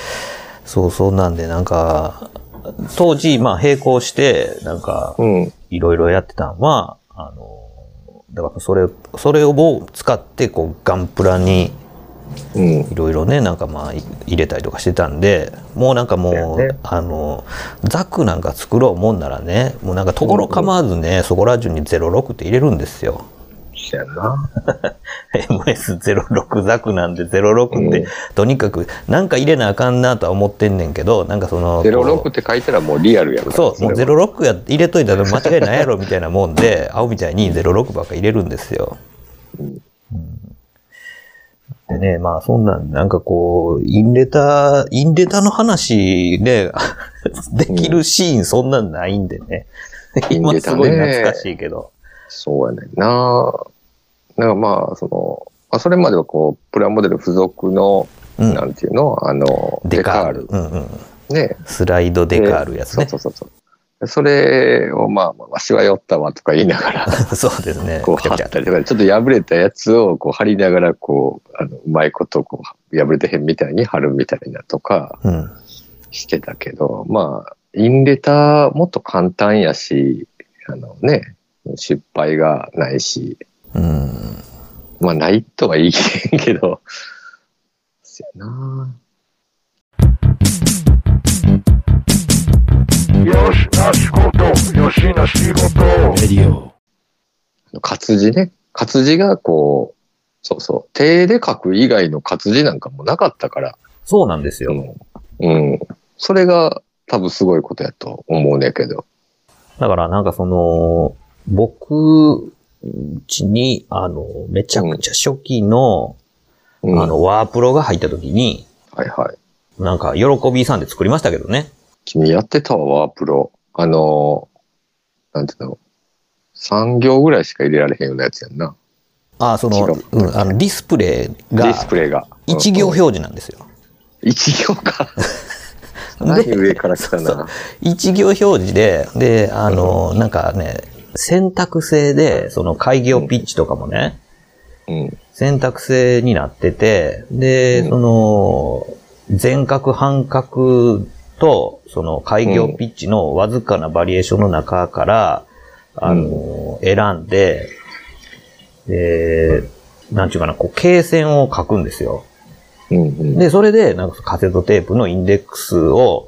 そうそうなんでなんか、当時、まあ並行して、なんか、うん。いろいろやってたのは、あの、だからそれ、それを使って、こう、ガンプラにうん。いろいろね、なんかまあい入れたりとかしてたんで、もうなんかもう、ねあの、ザクなんか作ろうもんならね、もうなんかところ構わずね、そこら中に06って入れるんですよ。そやな。MS06 ザクなんで06って、うんとにかくなんか入れなあかんなとは思ってんねんけど、なんかその、06こって書いたらもうリアルやから。うそう、もうれは06や入れといたら間違いないやろみたいなもんで、(laughs) 青みたいに06ばっか入れるんですよ。うんでね、まあそんなん、なんかこう、インレタ、インレタの話で、(laughs) できるシーンそんなんないんでね。(laughs) 今インレタねすごい懐かしいけど。そうやねんな。なんかまあ、その、まあ、それまではこう、プラモデル付属の、うんなんていうの？あの、デカール。デうんうん。ね。スライドデカールやつね。そうそうそうそれをまあ、まあわしは酔ったわとか言いながら、(laughs) そうですね。こう貼ったりとか、ちょっと破れたやつをこう貼りながら、こう、あの、うまいことこう、破れてへんみたいに貼るみたいなとかうん。してたけど、まあ、インレターもっと簡単やし、あのね、失敗がないし、うん。まあ、ないとは言い切れんけど、そやなよしな仕事よしな仕事 Radio. 活字ね。活字がこう、そうそう、手で書く以外の活字なんかもなかったから、そうなんですよ。うん。うん。それが多分すごいことやと思うねんけど。だからなんかその、僕ちに、あの、めちゃくちゃ初期の、うん、あの、ワープロが入った時に、はいはい。なんか、喜びさんで作りましたけどね。君やってたわ、ワープロ。あの、なんていうの、3行ぐらいしか入れられへんようなやつやんな。ああ、その、違ううん、あの、ディスプレイデがィスプレイが。一行表。表示なんですよ。一行か。(laughs) 何上から来たな。一行表示で、で、あの、なんかね、選択制で、その開業ピッチとかもね、うん。選択制になってて、で、うんその、全角半角と、その開業ピッチのわずかなバリエーションの中から、あの、選んで、で、なんちゅうかな、こう、経線を書くんですよ。うんうん。で、それで、なんかカセットテープのインデックスを、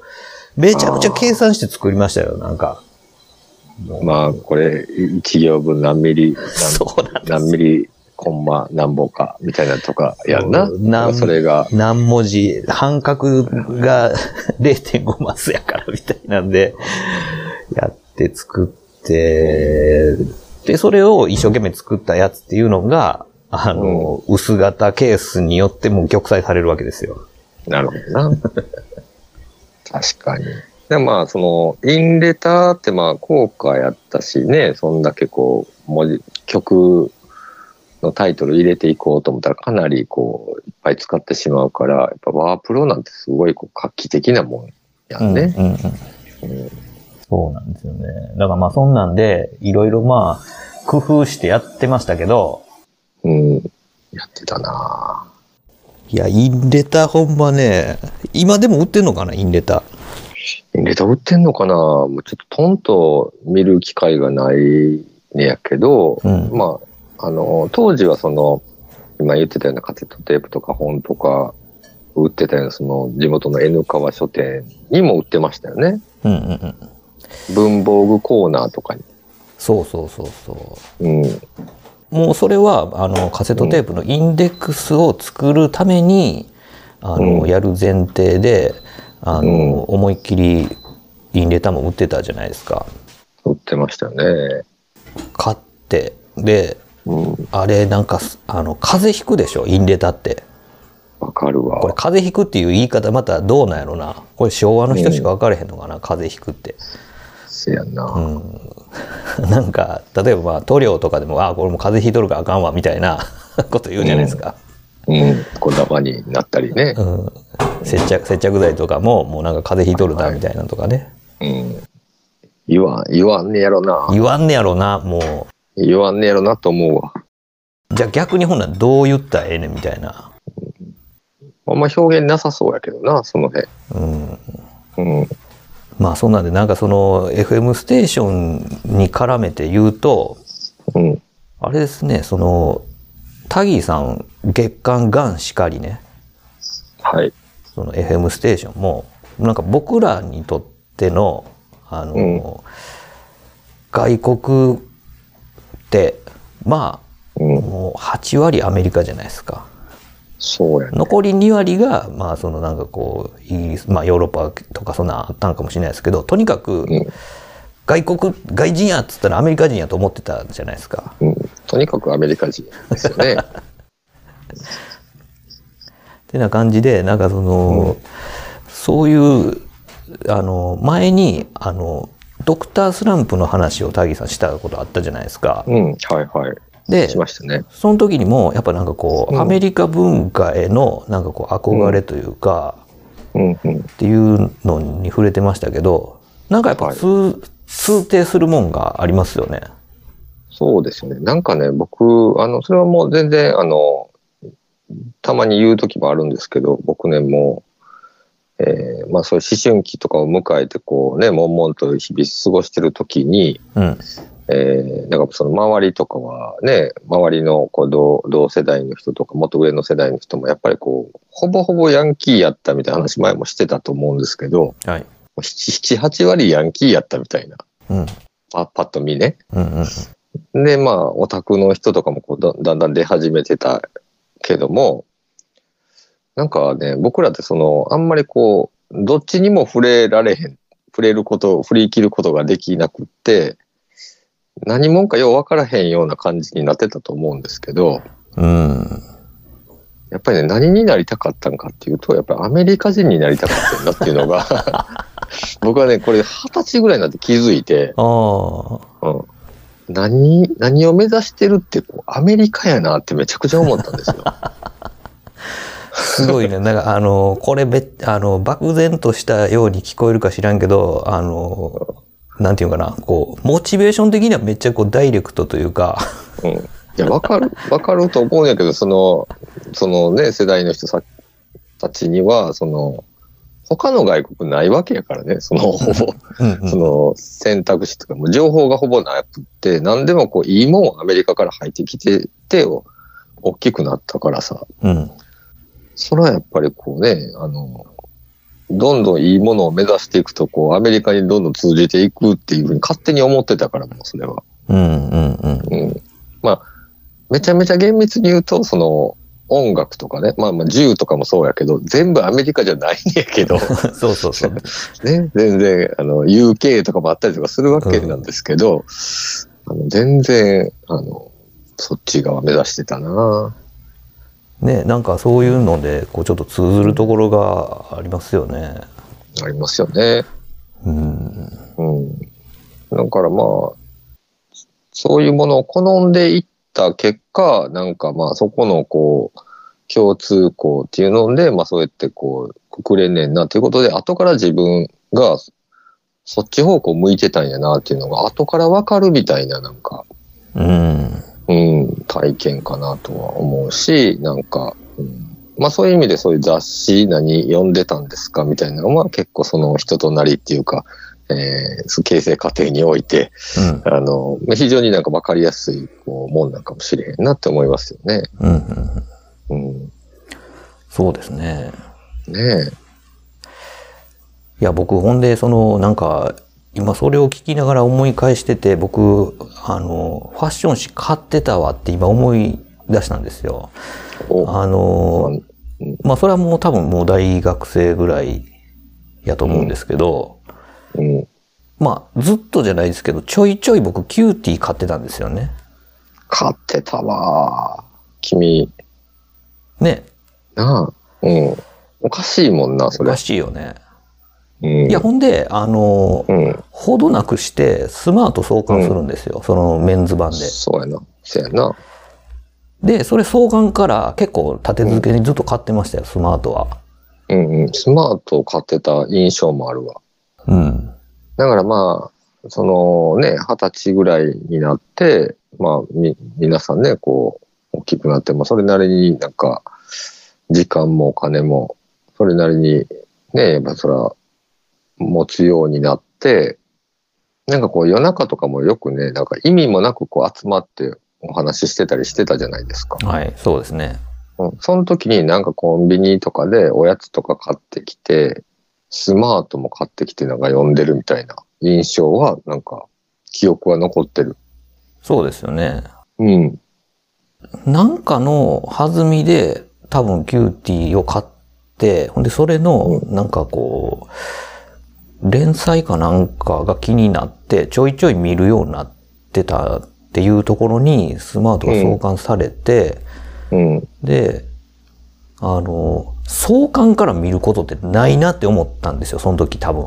めちゃくちゃ計算して作りましたよ、なんか。まあ、これ、一行分何ミリ、何何ミリ、コンマ何本か、みたいなとかやんな。うんなんそれが、何文字、半角が (laughs) 0.5マスやからみたいなんで、やって作って、で、それを一生懸命作ったやつっていうのが、あの、薄型ケースによっても玉砕されるわけですよ。なるほどな。確かに。でまあ、その、インレターってまあ、効果やったしね、そんだけこう、文字、曲のタイトル入れていこうと思ったら、かなりこう、いっぱい使ってしまうから、やっぱワープロなんてすごいこう画期的なもんやんね。うんうんうんうんそうなんですよね。だからまあそんなんで、いろいろまあ、工夫してやってましたけど、うん。やってたないや、インレターほんまね、今でも売ってんのかな、インレター。ネタ売ってんのかなもうちょっとトンと見る機会がないねやけど、うんまあ、あの、当時はその、今言ってたようなカセットテープとか本とか、売ってたようなその地元の N 川書店にも売ってましたよね。うんうんうん。文房具コーナーとかに。そうそうそうそう。うん。もうそれはあのカセットテープのインデックスを作るために、あのうんやる前提であの、うん思いっきりインレタも売ってたじゃないですか売ってましたよね。買ってでうん。あれなんかすあの風邪ひくでしょ？インレタってわかるわこ。れ風邪ひくっていう言い方またどうなんやろなこれ昭和の人しか分からへんのかな、風邪ひくってせやんな。(laughs) なんか例えばまあ塗料とかでもあこれも風邪ひいとるからあかんわみたいなこと言うじゃないですか、うん。こだまになったりね。うん、接着接着剤とかももうなんか風邪ひいとるなみたいなのとかね、うん。言わん、言わんねやろな。言わんねやろなも言わんねやろなと思うわ。うじゃあ逆にほんならどう言ったらええねんみたいな、あんま表現なさそうやけどな、その辺。うん、うん。まあそんなんでなんかその FM ステーションに絡めて言うとうん。あれですねそのタギーさん月刊ガンしかりねはい。その FM ステーションもなんか僕らにとってのあの、うん外国ってまあうん。もう8割アメリカじゃないですかそうやね。残り2割がまあそのなんかこうイギリスまあヨーロッパとかそんなんあったんかもしれないですけどとにかくうん外国外人やっつったらアメリカ人やと思ってたじゃないですか。うん。とにかくアメリカ人ですよね。(laughs) ってな感じでなんかその、そういうあの前にあのドクタースランプの話をタギさんしたことあったじゃないですか。うん。はいはい。でしましたね。その時にもやっぱなんかこう、うんアメリカ文化へのなんかこう憧れというか、うんうん。っていうのに触れてましたけどなんかやっぱ通,、通底するもんがありますよね。そうですよね。なんかね、僕、あの、それはもう全然、あの、たまに言う時もあるんですけど、僕ね、もう、えーまあそういう思春期とかを迎えて、こうね、悶々と日々過ごしてる時に、うん。えー、なんかその周りとかはね、周りのこう同同世代の人とか、もっと上の世代の人も、やっぱりこう、ほぼほぼヤンキーやったみたいな話前もしてたと思うんですけど、はい。7、8割ヤンキーやったみたいな、うん。パパッと見ね。うんうんで、まあ、オタクの人とかもこうだだんだん出始めてたけども、なんかね、僕らってその、あんまりこう、どっちにも触れられへん、触れること、振り切ることができなくって、何者かよう分からへんような感じになってたと思うんですけど、うん。やっぱりね、何になりたかったんかっていうと、やっぱりアメリカ人になりたかったんだっていうのが、(laughs) 僕はね、これ二十歳ぐらいになって気づいて、ああうん、何、何を目指してるってこう、アメリカやなってめちゃくちゃ思ったんですよ。(laughs) すごいね。なんかあの、これべ、あの、漠然としたように聞こえるか知らんけど、あの、なんていうかな、こう、モチベーション的にはめっちゃこう、ダイレクトというか、うん。いや、わかる、わかると思うんやけど、その、そのね、世代の人さたちには、その、他の外国ないわけやからね、その、ほぼ、うんうんその選択肢とか、もう情報がほぼなくって、何でもこう、いいもんをアメリカから入ってきてて、大きくなったからさ、うん。それはやっぱりこうね、あの、どんどんいいものを目指していくと、こう、アメリカにどんどん通じていくっていうふうに勝手に思ってたから、もうそれは。うんうんうん。うん。まあ、めちゃめちゃ厳密に言うと、その、音楽とかね、まあまあ銃とかもそうやけど、全部アメリカじゃないんやけど、(laughs) そうそうそう。ね、全然、あの、UK とかもあったりとかするわけなんですけど、あの全然、あの、そっち側目指してたなね、なんかそういうので、こう、ちょっと通ずるところがありますよね。ありますよね。うん。うん。だからまあ、そういうものを好んでいった結果、なんかまあそこのこう、共通項っていうので、まあそうやってこう、くくれんねんなということで、後から自分がそっち方向向いてたんやなっていうのが後からわかるみたいななんか、うん。うん、体験かなとは思うし、なんか、うん、まあそういう意味でそういう雑誌何読んでたんですかみたいなのは結構その人となりっていうか、えー、形成過程において、うん。あの、まあ非常になんか分かりやすいこうもんなんかもしれへんなって思いますよね。うんうんうん。うん。そうですね。ねいや、僕、ほんで、その、なんか、今それを聞きながら思い返してて、僕、あの、ファッション誌買ってたわって今思い出したんですよ。あの、まあ、それはもう多分もう大学生ぐらいやと思うんですけど、うん。まあ、ずっとじゃないですけど、ちょいちょい僕、キューティー買ってたんですよね。買ってたわ。君、ね。なあ。うん。おかしいもんな、それおか。しいよね。うん。いや、ほんで、あの、うん。ほどなくして、スマート創刊するんですよ。そのメンズ版で。そうやな。そうやな。で、それ創刊から結構立て続けにずっと買ってましたよ、スマートは。うんうん。スマートを買ってた印象もあるわ。うん。だからまあ、そのね、二十歳ぐらいになって、まあ、み、皆さんね、こう、大きくなって、まあ、それなりになんか、時間もお金も、それなりに、ね、やっぱそら、持つようになって、なんかこう夜中とかもよくね、なんか意味もなくこう集まってお話ししてたりしてたじゃないですか。はい、そうですね。うん、その時になんかコンビニとかでおやつとか買ってきて、スマートも買ってきてなんか読んでるみたいな印象はなんか記憶は残ってる。そうですよね。うん。なんかの弾みで多分 CUTiE を買って、ほんでそれのなんかこう、連載かなんかが気になってちょいちょい見るようになってたっていうところにスマートが創刊されて、うん。で、あの、創刊から見ることってないなって思ったんですよ、その時多分。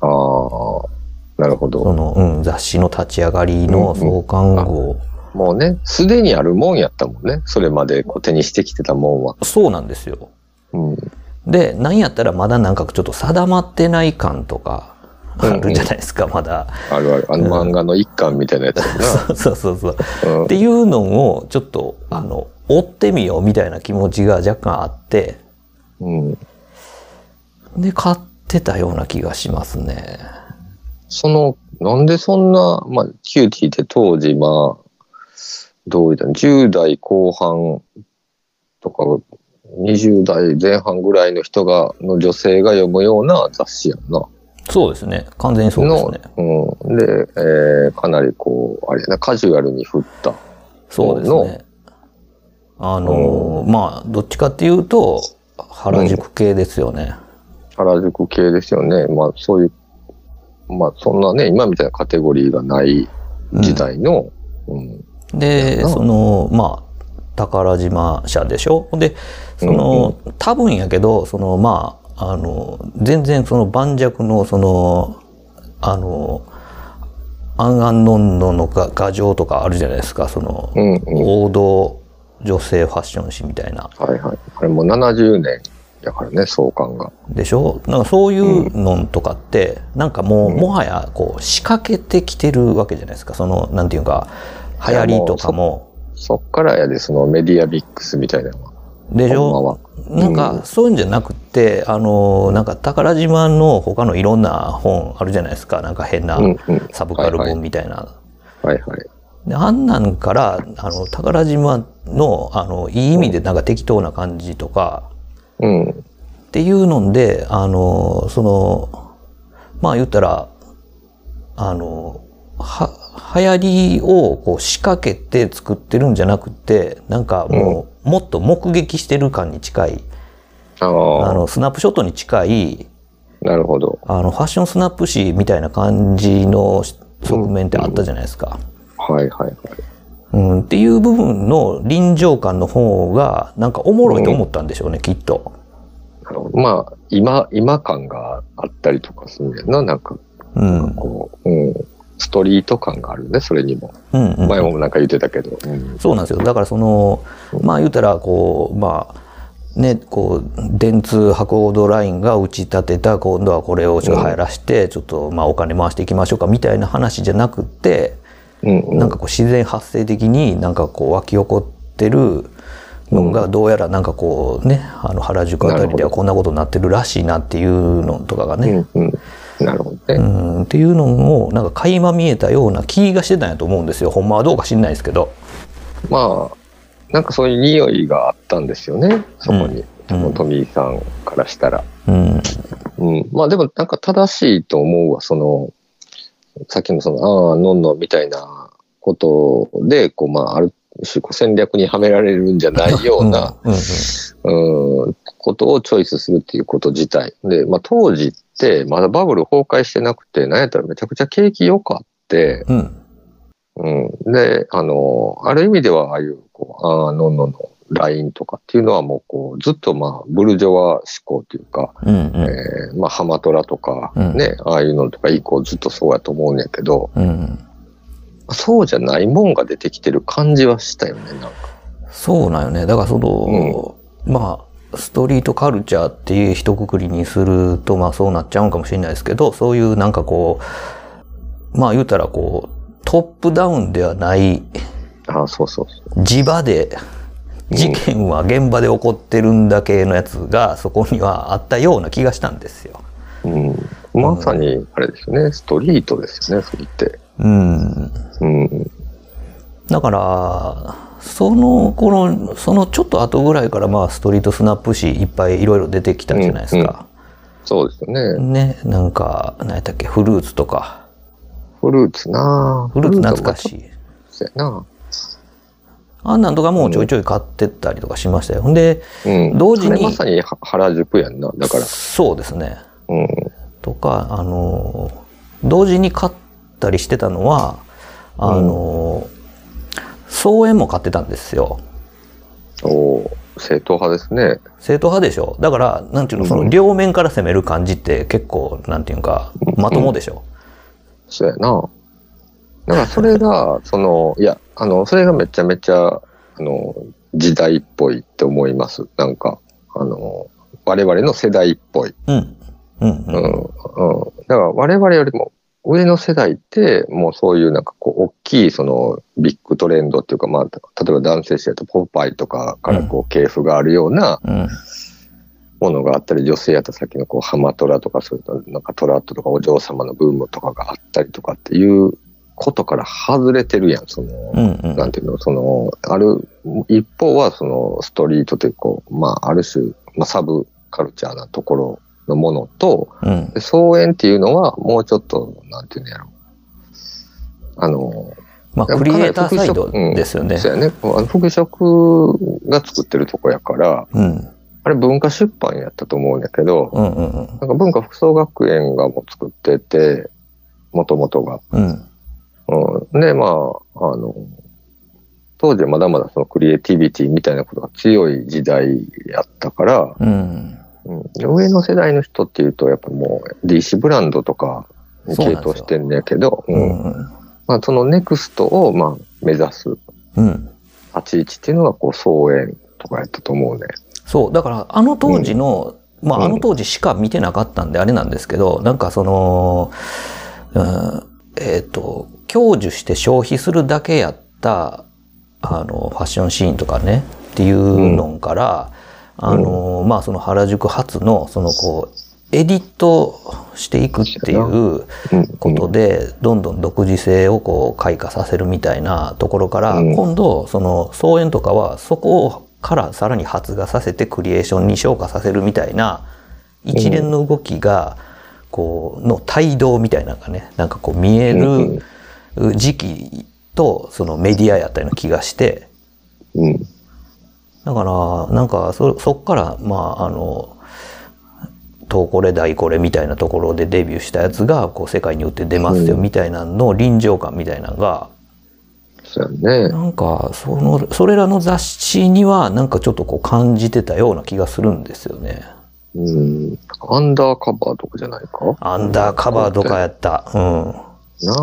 ああ、なるほそど。の、うん、雑誌の立ち上がりの創刊号。もうね、すでにあるもんやったもんね。それまでこう手にしてきてたもんは。そうなんですよ。うん。で、なんやったらまだなんかちょっと定まってない感とかあるじゃないですか、まだ。あるある。あの漫画の一巻みたいなやつや (laughs) そうそうそう。な。うんっていうのをちょっと、あの、追ってみようみたいな気持ちが若干あって、うん。で、買ってたような気がしますね。その、なんでそんな、まあ、 CUTiE って当時、まあ、どういったの ?10 代後半とか、20代前半ぐらいの人が、の女性が読むような雑誌やんな。そうですね。完全にそうですのね。うん。で、えーかなりこう、あれやな、カジュアルに振った。そうですね。あの、まあ、どっちかっていうと、原宿系ですよね。原宿系ですよね。まあ、そういう、まあ、そんなね、今みたいなカテゴリーがない時代の、うん。で、なその、まあ、宝島社でしょ？で、その、多分やけど、その、まあ、あの、全然その盤石の、その、あの、アンアンノンノの画画像とかあるじゃないですか、その、うんうん。王道女性ファッション誌みたいな。はいはい。あれもう70年やからね、創刊が。でしょ？なんかそういうのとかって、なんかもう、もはや、こう、仕掛けてきてるわけじゃないですか。その、なんていうか、流行りとかも。そっからやで、そのメディアミックスみたいなのは。でしょ？なんか、そういうんじゃなくて、あの、なんか宝島の他のいろんな本あるじゃないですか。なんか変なうんうんサブカル本みたいな。はいはい。であんなんから、あの、宝島の、あの、いい意味でなんか適当な感じとか、うん。っていうので、あの、その、まあ言ったら、あの、は、流行りをこう仕掛けて作ってるんじゃなくて、なんかもう、もっと目撃してる感に近い、あの、スナップショットに近い、なるほど。あの、ファッションスナップ誌みたいな感じの側面ってあったじゃないですか。はいはいはい。うん、っていう部分の臨場感の方が、なんかおもろいと思ったんでしょうね、きっと。まあ、今、今感があったりとかするんだよな、なんか、うん。こう、うん。ストリート感があるね、それにも。うん、うん。前もなんか言ってたけど。うん。そうなんですよ。だからその、まあ言うたら、こう、まあ、ね、こう、電通博報堂ラインが打ち立てた、今度はこれをちょっと入らして、ちょっとまあお金回していきましょうかみたいな話じゃなくって、うんうん。なんかこう自然発生的になんかこう湧き起こってる、のがどうやらなんかこうね、あの原宿あたりではこんなことになってるらしいなっていうのとかがね、うんうん。なるほどうね。ん、っていうのをなんか垣間見えたような気がしてたんやと思うんですよ。ほんまはどうか知んないですけど。まあ、なんかそういう匂いがあったんですよね、そこに。うんトミーさんからしたら。うん。うん。まあでもなんか正しいと思うわ、その、さっきのその、ああ、のんのんみたいなことで、こう、まあ、ある種戦略にはめられるんじゃないような、うん、ことをチョイスするっていうこと自体。で、まあ当時って、まだバブル崩壊してなくて、なんやったらめちゃくちゃ景気良かって、うん。うん。で、あの、ある意味では、ああいう、こう、ああ、のんのんのラインとかっていうのはもう、こう、ずっとまあ、ブルジョワ思考というか、うん。うん。えーまあ、ハマトラとか、うんね、ああいうのとか以降ずっとそうやと思うんやけど、うん。そうじゃないもんが出てきてる感じはしたよね、なんか。そうなんよね。だからその、まあ、ストリートカルチャーっていう一括りにすると、まあそうなっちゃうんかもしれないですけど、そういうなんかこう、まあ言うたらこう、トップダウンではないああ、そうそうそ地場で、事件は現場で起こってるんだけのやつがそこにはあったような気がしたんですよ。う。うん。まさに、あれですよね、ストリートですよね、それって。うん。うん。だから、その頃、そのちょっと後ぐらいからまあストリートスナップ誌いっぱいいろいろ出てきたじゃないですか。そうですよね。ね、なんか、何やったっけ、フルーツとか。フルーツなフルーツ懐かしい。い。そうやな。あんなんとかもうちょいちょい買ってったりとかしましたよ。ほんで、うん。同時にまさには原宿やんな。だから。そうですね。うん。とか、あの、同時に買ったりしてたのは、あの、草園も買ってたんですよ。おー正統派ですね。正統派でしょだから、なんていうの、その両面から攻める感じって結構、なんていうか、まともでしょ、そうやな。だからそれが、(laughs) その、いや、あの、それがめちゃめちゃ、あの、時代っぽいって思います。なんか、あの、我々の世代っぽい。うん。うん。う、うんん。うん。だから我々よりも上の世代って、もうそういうなんかこう、大きいそのビッグトレンドっていうか、まあ、例えば男性誌だとポパイとかからこう、系譜があるようなうん。ものがあったり、女性やったらさっきのこう、ハマトラとか、そういうなんかトラットとかお嬢様のブームとかがあったりとかっていうことから外れてるやん、その、うん。うん。なんていうの、その、ある、一方はそのストリートというこう、まあ、ある種、まあ、サブカルチャーなところのものと、うん。で草園っていうのはもうちょっと、なんていうんやろ。あの、まあ、クリエイターサイドですよね。そうやね。あの服飾が作ってるとこやから、うん。あれ文化出版やったと思うんやけど、うんうんうん。なんか文化服装学園がもう作ってて、もともとが。うん。うん、で、まあ、あの、当時はまだまだそのクリエイティビティみたいなことが強い時代やったから、うん。うん、で上の世代の人っていうと、やっぱもう DC ブランドとかに系統してんねんけど、ううんん。まあ、そのネクストをまあ目指すうん。立ち位置っていうのがこう草園とかやったと思うね。そう。だから、あの当時の、まあ、あの当時しか見てなかったんであれなんですけど、なんかその、うん、えっ、と、享受して消費するだけやった、あの、ファッションシーンとかね、っていうのから、あの、まあ、その原宿発の、そのこう、エディットしていくっていううん、ことで、どんどん独自性をこう開花させるみたいなところから、うん。今度、その草園とかは、そこをからさらに発芽させてクリエーションに昇華させるみたいな、一連の動きが、こう、の帯同みたいなのがね、なんかこう見える時期と、そのメディアやったような気がして、うん。だから、なんかそ、そっから、まあ、あの、東これ大これみたいなところでデビューしたやつが、こう、世界に売って出ますよみたいなのの臨場感みたいなのが、そうやね。なんか、その、それらの雑誌には、なんかちょっとこう感じてたような気がするんですよね。うん。アンダーカバーとかじゃないか？アンダーカバーとかやった。うん。なあ。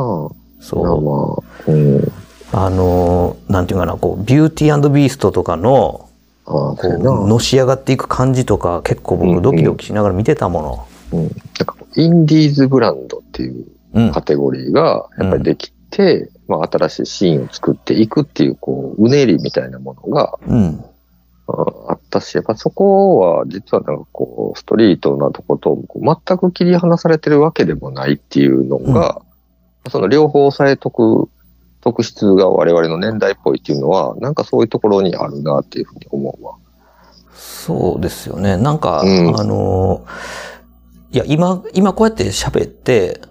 そう。まあ、うん。あの、なんていうかな、こう、ビューティービーストとかの、ああ、こう。のし上がっていく感じとか、結構僕ドキドキしながら見てたもうん。なんかインディーズブランドっていうの。うんカ。テゴリーがやっぱりできて、まあ新しいシーンを作っていくっていう、こう、うねりみたいなものが、うん。ああったし、やっぱそこは実はなんかこう、ストリートなとこと全く切り離されてるわけでもないっていうのが、その両方押さえとく特質が我々の年代っぽいっていうのは、なんかそういうところにあるなっていうふうに思うわ。そうですよね。なんか、うんあの、いや、今、今こうやって喋って、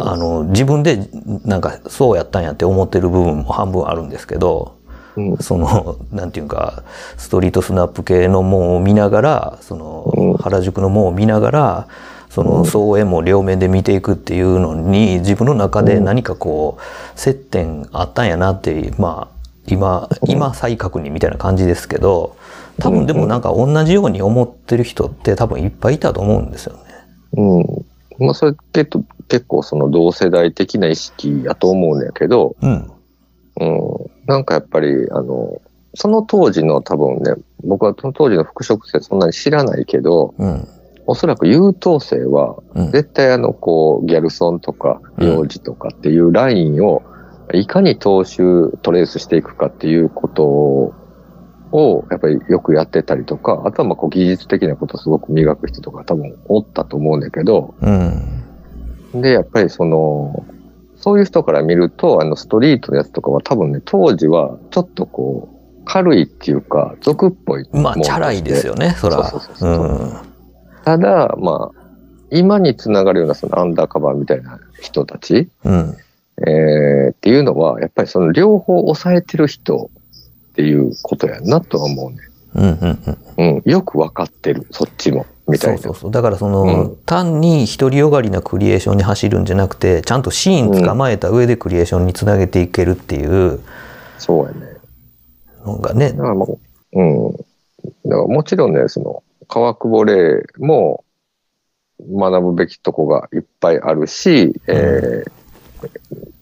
あの、自分でなんかそうやったんやって思ってる部分も半分あるんですけど、うん。その、なんていうか、ストリートスナップ系のもんを見ながら、そのうん、原宿のもんを見ながら、その、総演も両面で見ていくっていうのに、自分の中で何かこう、接点あったんやなって、まあ、今、今再確認みたいな感じですけど、多分でもなんか同じように思ってる人って多分いっぱいいたと思うんですよね。うん。まあそれってと結構その同世代的な意識やと思うんやけど、うん。うん。なんかやっぱり、あの、その当時の多分ね、僕はその当時の服飾性そんなに知らないけど、うん。おそらく優等生は、うん。絶対あの、こう、ギャルソンとか、うん幼児とかっていうラインを、いかに踏襲、トレースしていくかっていうことを、やっぱりよくやってたりとか、あとはまあこう技術的なことをすごく磨く人とか多分おったと思うんだけど、うん。で、やっぱりその、そういう人から見ると、あの、ストリートのやつとかは多分ね、当時はちょっとこう、軽いっていうか、俗っぽい。まあ、チャラいですよね、そら。ただ、まあ、今につながるようなそのアンダーカバーみたいな人たち、うん。えーっていうのは、やっぱりその両方抑えてる人っていうことやなとは思うね。うん。うん。うん。うん。よくわかってる、そっちも。みたいな。そうそうそう。だからその、うん単に独りよがりなクリエーションに走るんじゃなくて、ちゃんとシーン捕まえた上でクリエーションにつなげていけるっていうそうやね。のがねだ、からもう、うん。だからもちろんね、その、川久保玲も学ぶべきとこがいっぱいあるし、えー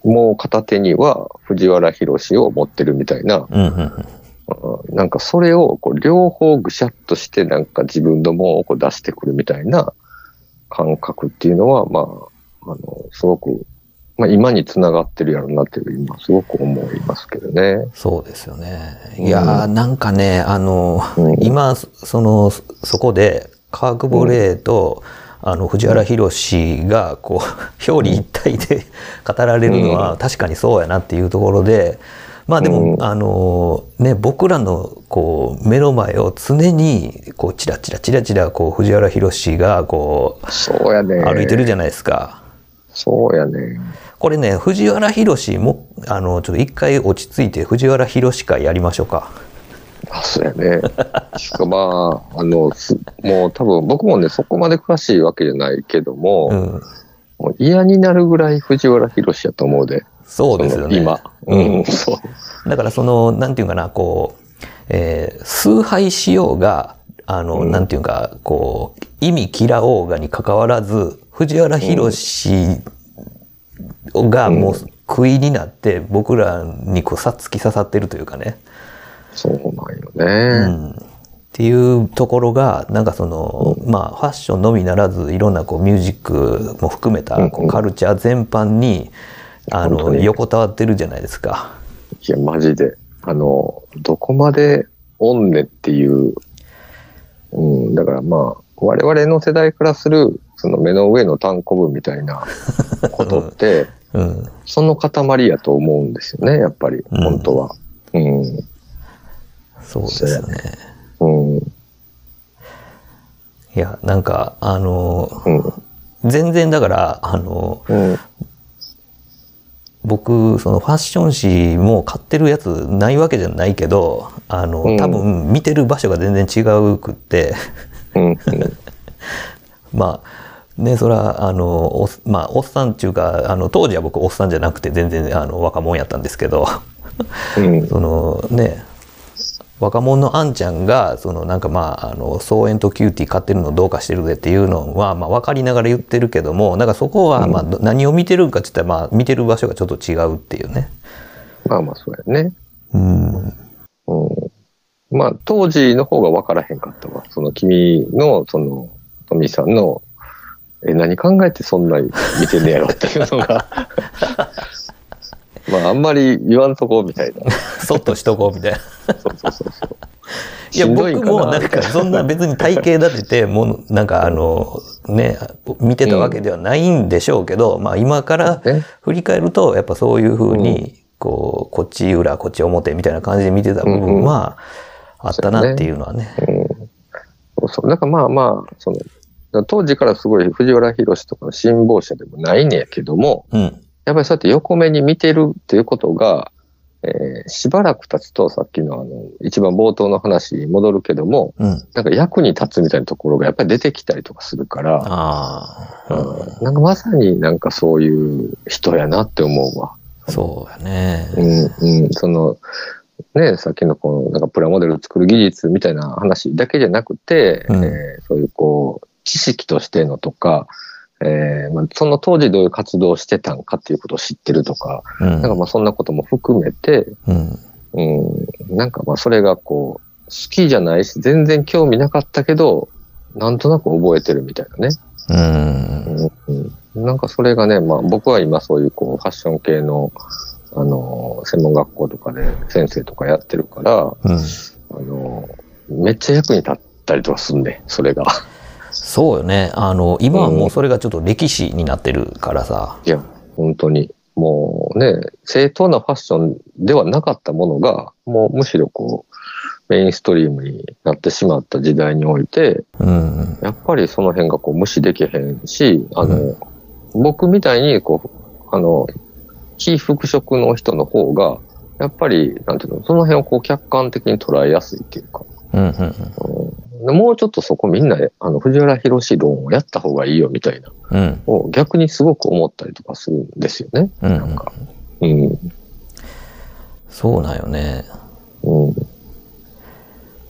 もう片手には藤原宏を持ってるみたいな、うんうんうん。うんなんかそれをこう両方ぐしゃっとしてなんか自分のものをこう出してくるみたいな感覚っていうのは、まあ、あの、すごく、まあ今につながってるやろうなっていう今すごく思いますけどね。そうですよね。いやー、なんかね、あの、うん今、その、そこで、川久保玲と、あの、藤原宏が、こう、表裏一体で語られるのは、確かにそうやなっていうところで、まあでも、うんあの、ね、僕らの、こう、目の前を常に、こう、チラチラチラチラ、こう、藤原宏が、こう、そうやね。歩いてるじゃないですか。そうやね。これね、藤原宏も、あの、ちょっと一回落ち着いて、藤原宏会やりましょうか。あ、そうやね。しかまあ、あの、すもう多分僕もね、そこまで詳しいわけじゃないけども、うん。もう嫌になるぐらい藤原宏やと思うで。そうですよね。今。うん、そう。だからその、なんていうかな、こう、えー崇拝しようが、あの、うんなんていうか、こう、意味嫌おうがに関わらず、藤原宏がもう食いになって、僕らにこう、さっつき刺さってるというかね。そうなんようね。ん。っていうところが、なんかその、まあ、ファッションのみならず、いろんなこう、ミュージックも含めた、こうんううんカルチャー全般に、あの、横たわってるじゃないですか。いや、マジで。あの、どこまでおんねっていう。うん、だからまあ、我々の世代からする、その目の上の単行部みたいな (laughs) ことって、うん。その塊やと思うんですよね、やっぱり、うん本当は。うん。そうですよね。うん。いや、なんか、あの、うん。全然だから、あの、うん。僕、そのファッション誌も買ってるやつないわけじゃないけど、あの、うん多分見てる場所が全然違うくって、うん。(laughs) まあ、ね、そら、あの、おっまあ、おっさんっていうか、あの、当時は僕おっさんじゃなくて全然、あの、若者やったんですけど、うん。(laughs) そのね、若者のあんちゃんが、そのなんかまあ、あの、装苑と CUTiE 買ってるのどうかしてるぜっていうのは、まあ分かりながら言ってるけども、なんかそこは、まあ、何を見てるんかって言ったら、まあ、見てる場所がちょっと違うっていうね。まあまあ、そうやね。うん。うん。まあ、当時の方が分からへんかったわ。その君の、その、トミーさんの、え、何考えてそんなに見てんねやろっていうのが、ま (laughs) あ、あんまり言わんとこみたいな。(laughs) そっとしとこうみたいな。そうそうそうそう。いや、僕もなんかそんな別に体型立てて、もうなんかあの、ね、見てたわけではないんでしょうけど、まあ今からね振り返ると、やっぱそういうふうに、こう、こっち裏、こっち表みたいな感じで見てた部分はあったなっていうのはね。そうそう。なんかまあまあ、その、当時からすごい藤原宏とかの辛抱者でもないねやけども、うん。やっぱりそうやって横目に見てるっていうことが、えーしばらく経つと、さっきのあの、一番冒頭の話に戻るけども、うん。なんか役に立つみたいなところがやっぱり出てきたりとかするから、ああ、うんなんかまさになんかそういう人やなって思うわ。そうやね。うん、うん、その、ね、さっきのこの、なんかプラモデル作る技術みたいな話だけじゃなくて、うんえーそういうこう、知識としてのとか、えーまあ、その当時どういう活動をしてたんかっていうことを知ってるとか、うん。なんかまあそんなことも含めて、うん。うん、なんかまあそれがこう、好きじゃないし、全然興味なかったけど、なんとなく覚えてるみたいなね。うん。なんかそれがね、まあ僕は今そういうこうファッション系の、あの、専門学校とかで先生とかやってるから、うん。あの、めっちゃ役に立ったりとかすんね、それが。そうよね。あの、今はもうそれがちょっと歴史になってるからさ。いや、本当に。もうね、正当なファッションではなかったものが、もうむしろこう、メインストリームになってしまった時代において、うん。やっぱりその辺がこう無視できへんし、あの、う僕みたいにこう、あの、非服飾の人の方が、やっぱり、なんていうの、その辺をこう客観的に捉えやすいっていうか、うん。うん。うんもうちょっとそこみんな、あの、藤原宏論をやった方がいいよみたいな、うん。を逆にすごく思ったりとかするんですよね。うん。なんか。うん。そうなんよね。うん。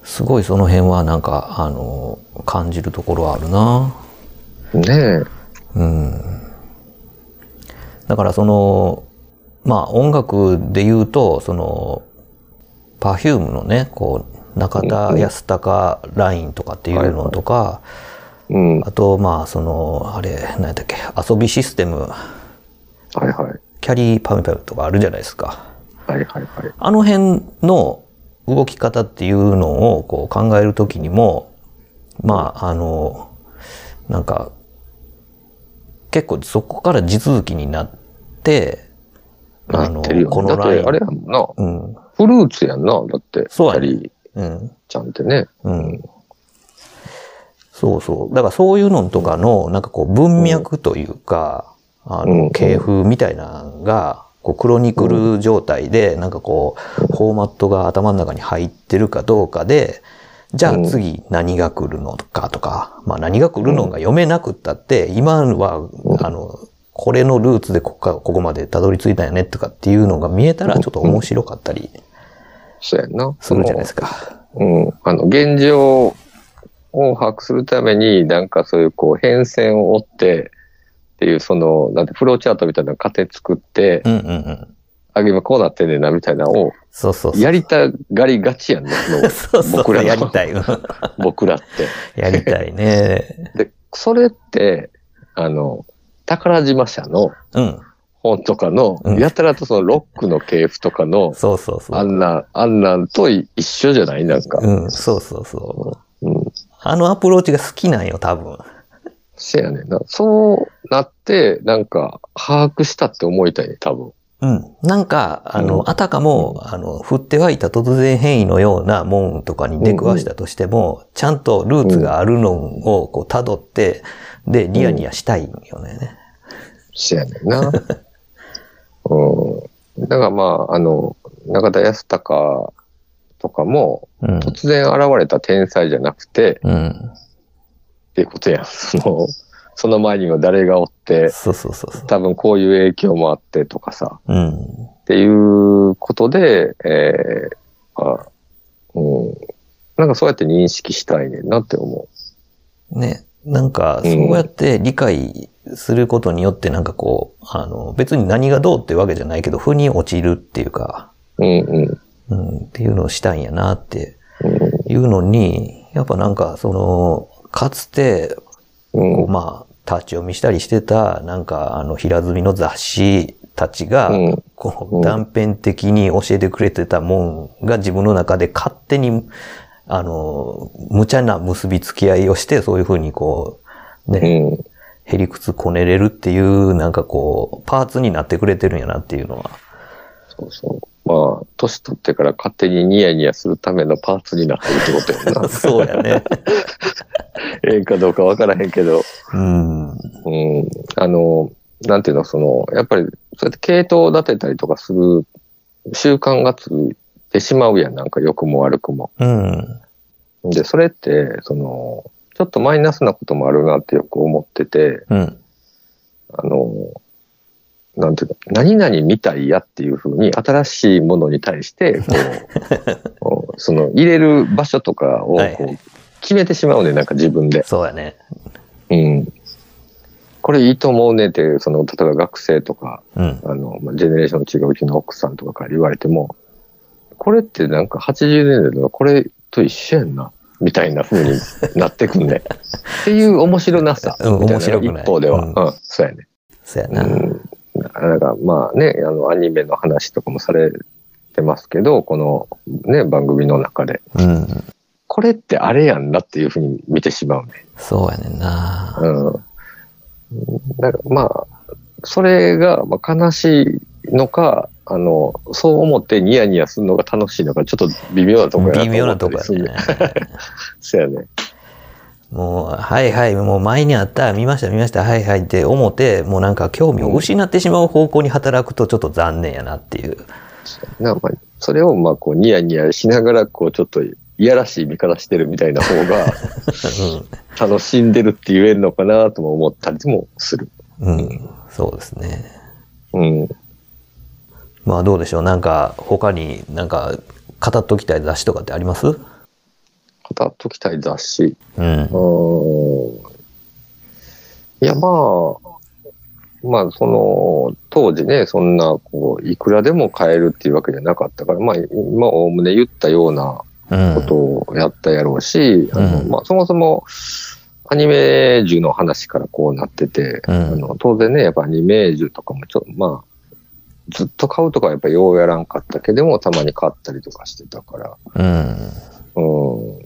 すごいその辺はなんか、あの、感じるところはあるな。ねうん。だからその、まあ音楽で言うと、その、パフュームのね、こう、中田康隆ラインとかっていうのとか、え。うん。あと、まあ、その、あれ、何やっけ、遊びシステム、はいはい。キャリーパムパムとかあるじゃないですか。はいはいはい。あの辺の動き方っていうのをこう考えるときにも、まあ、あの、なんか、結構そこから地続きになって、あの、このライン。あれやもんな。うん。フルーツやんな。だって、そうやねうん。ちゃんってね。うん。そうそう。だからそういうのとかの、なんかこう文脈というか、あうんの、系譜みたいなのが、こうクロニクル状態で、なんかこう、フォーマットが頭の中に入ってるかどうかで、じゃあ次何が来るのかとか、まあ何が来るのが読めなくったって、今は、あの、これのルーツでここかここまでたどり着いたんやねとかっていうのが見えたらちょっと面白かったりそうやんな。するじゃないですか。うん。あの、現状を把握するために、なんかそういうこう変遷を追って、っていう、その、なんて、フローチャートみたいな過程作って、うんうんうん。あ、今こうなってんねんな、みたいなのを、そうそう。やりたがりがちやんね、(laughs) そうそう僕らのやりたい。う (laughs) ん僕らって。やりたいね。で、それって、あの、宝島社のうん。本とかの、うんやたらとそのロックの系譜とかの、そうそうそう。あんな、あんなんと一緒じゃないなんか。うん、そうそうそう。うん。あのアプローチが好きなんよ、多分。せやねんな。そうなって、なんか、把握したって思いたいね、多分。うん。なんか、あの、うんあたかも、あの、降って湧いた突然変異のようなもんとかに出くわしたとしても、ちゃんとルーツがあるのをこう辿って、で、ニヤニヤしたいんよね。せやねんな。(laughs) うん。だからまあ、あの、中田康隆とかも、うん。突然現れた天才じゃなくて、うん。っていうことやん。(laughs) その、その前には誰がおって、そうそうそうそう。多分こういう影響もあってとかさ、うん。っていうことで、えーあうん、なんかそうやって認識したいねんなって思ね。なんか、そうやって理解することによって、なんかこう、あの、別に何がどうってわけじゃないけど、負に落ちるっていうか、う。うんうん。うん、っていうのをしたいんやなってうんいうのに、やっぱなんか、その、かつて、うんこうまあ、立ち読みしたりしてた、なんか、あの、平積みの雑誌たちが、うんこう、うん断片的に教えてくれてたもんが自分の中で勝手に、あの、無茶な結びつき合いをして、そういうふうにこう、うね、ん。へりくつこねれるっていう、なんかこう、パーツになってくれてるんやなっていうのは。そうそう。まあ、年取ってから勝手にニヤニヤするためのパーツになってるってことやな。(laughs) そうやね。(laughs) ええかどうかわからへんけど。うん。うん。あの、なんていうの、その、やっぱり、そうやって系統を立てたりとかする習慣がついてしまうやん。なんか良くも悪くも。うん。で、それって、その、ちょっとマイナスなこともあるなってよく思ってて、うん。あの、なんていうの、何々みたいやっていうふうに、新しいものに対して、(laughs) こう、その、入れる場所とかをはいこう決めてしまうね、なんか自分で。そうやね。うん。これいいと思うねって、その、例えば学生とか、うん。あの、まあジェネレーション違ううちの奥さんとかから言われても、これってなんか80年代のこれと一緒やんな、みたいな風になってくんね。(laughs) っていう面白なさ。面白くない一方では。ううんん、そうやね。そうやな。うん。なんかまあね、あの、アニメの話とかもされてますけど、このね、番組の中で。うん。これってあれやんなっていう風に見てしまうね。そうやねんな。うん。なんかまあ、それがまあ悲しいのか、あの、そう思ってニヤニヤするのが楽しいのか、ちょっと微妙なとこやな微妙なとこやね。(laughs) そうやね。もう、はいはい、もう前にあった、見ました見ました、はいはいって思って、もうなんか興味を失ってしまう方向に働くとちょっと残念やなっていう。なまあ、それをまあこうニヤニヤしながら、こうちょっといやらしい見方してるみたいな方が (laughs) 楽しんでるって言えるのかなとも思ったりもする。うん。うん。そうですね。うん。まあどうでしょう。なんか他になんか語っときたい雑誌とかってあります？語っときたい雑誌。うん。んいや、まあ、まあ、その、当時ね、そんな、こう、いくらでも買えるっていうわけじゃなかったから、まあ、今、おおむね言ったようなうん。ことをやったやろうし、あの、うん。まあ、そもそも、アニメージュの話からこうなってて、うん。あの当然ね、やっぱアニメージュとかもちょっと、まあ、ずっと買うとかはやっぱようやらんかったけども、たまに買ったりとかしてたから、うん。うん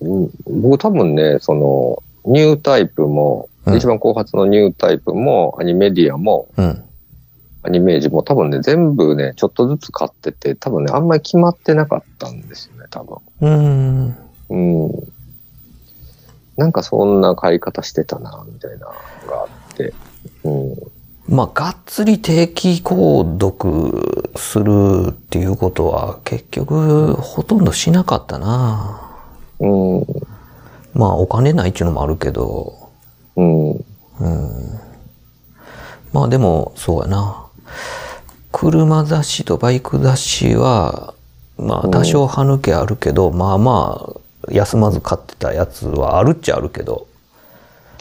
うん僕多分ね、その、ニュータイプも、うん一番後発のニュータイプも、アニメディアも、うん。アニメージも多分ね、全部ね、ちょっとずつ買ってて、多分ね、あんまり決まってなかったんですよね、多分。うん。うん。なんかそんな買い方してたな、みたいなのがあって。うん。まあ、がっつり定期購読するっていうことは結局ほとんどしなかったな。うん。まあ、お金ないっていうのもあるけど、うん。うん。まあでも、そうやな。車雑誌とバイク雑誌は、まあ多少歯抜けあるけど、まあまあ、休まず買ってたやつはあるっちゃあるけど、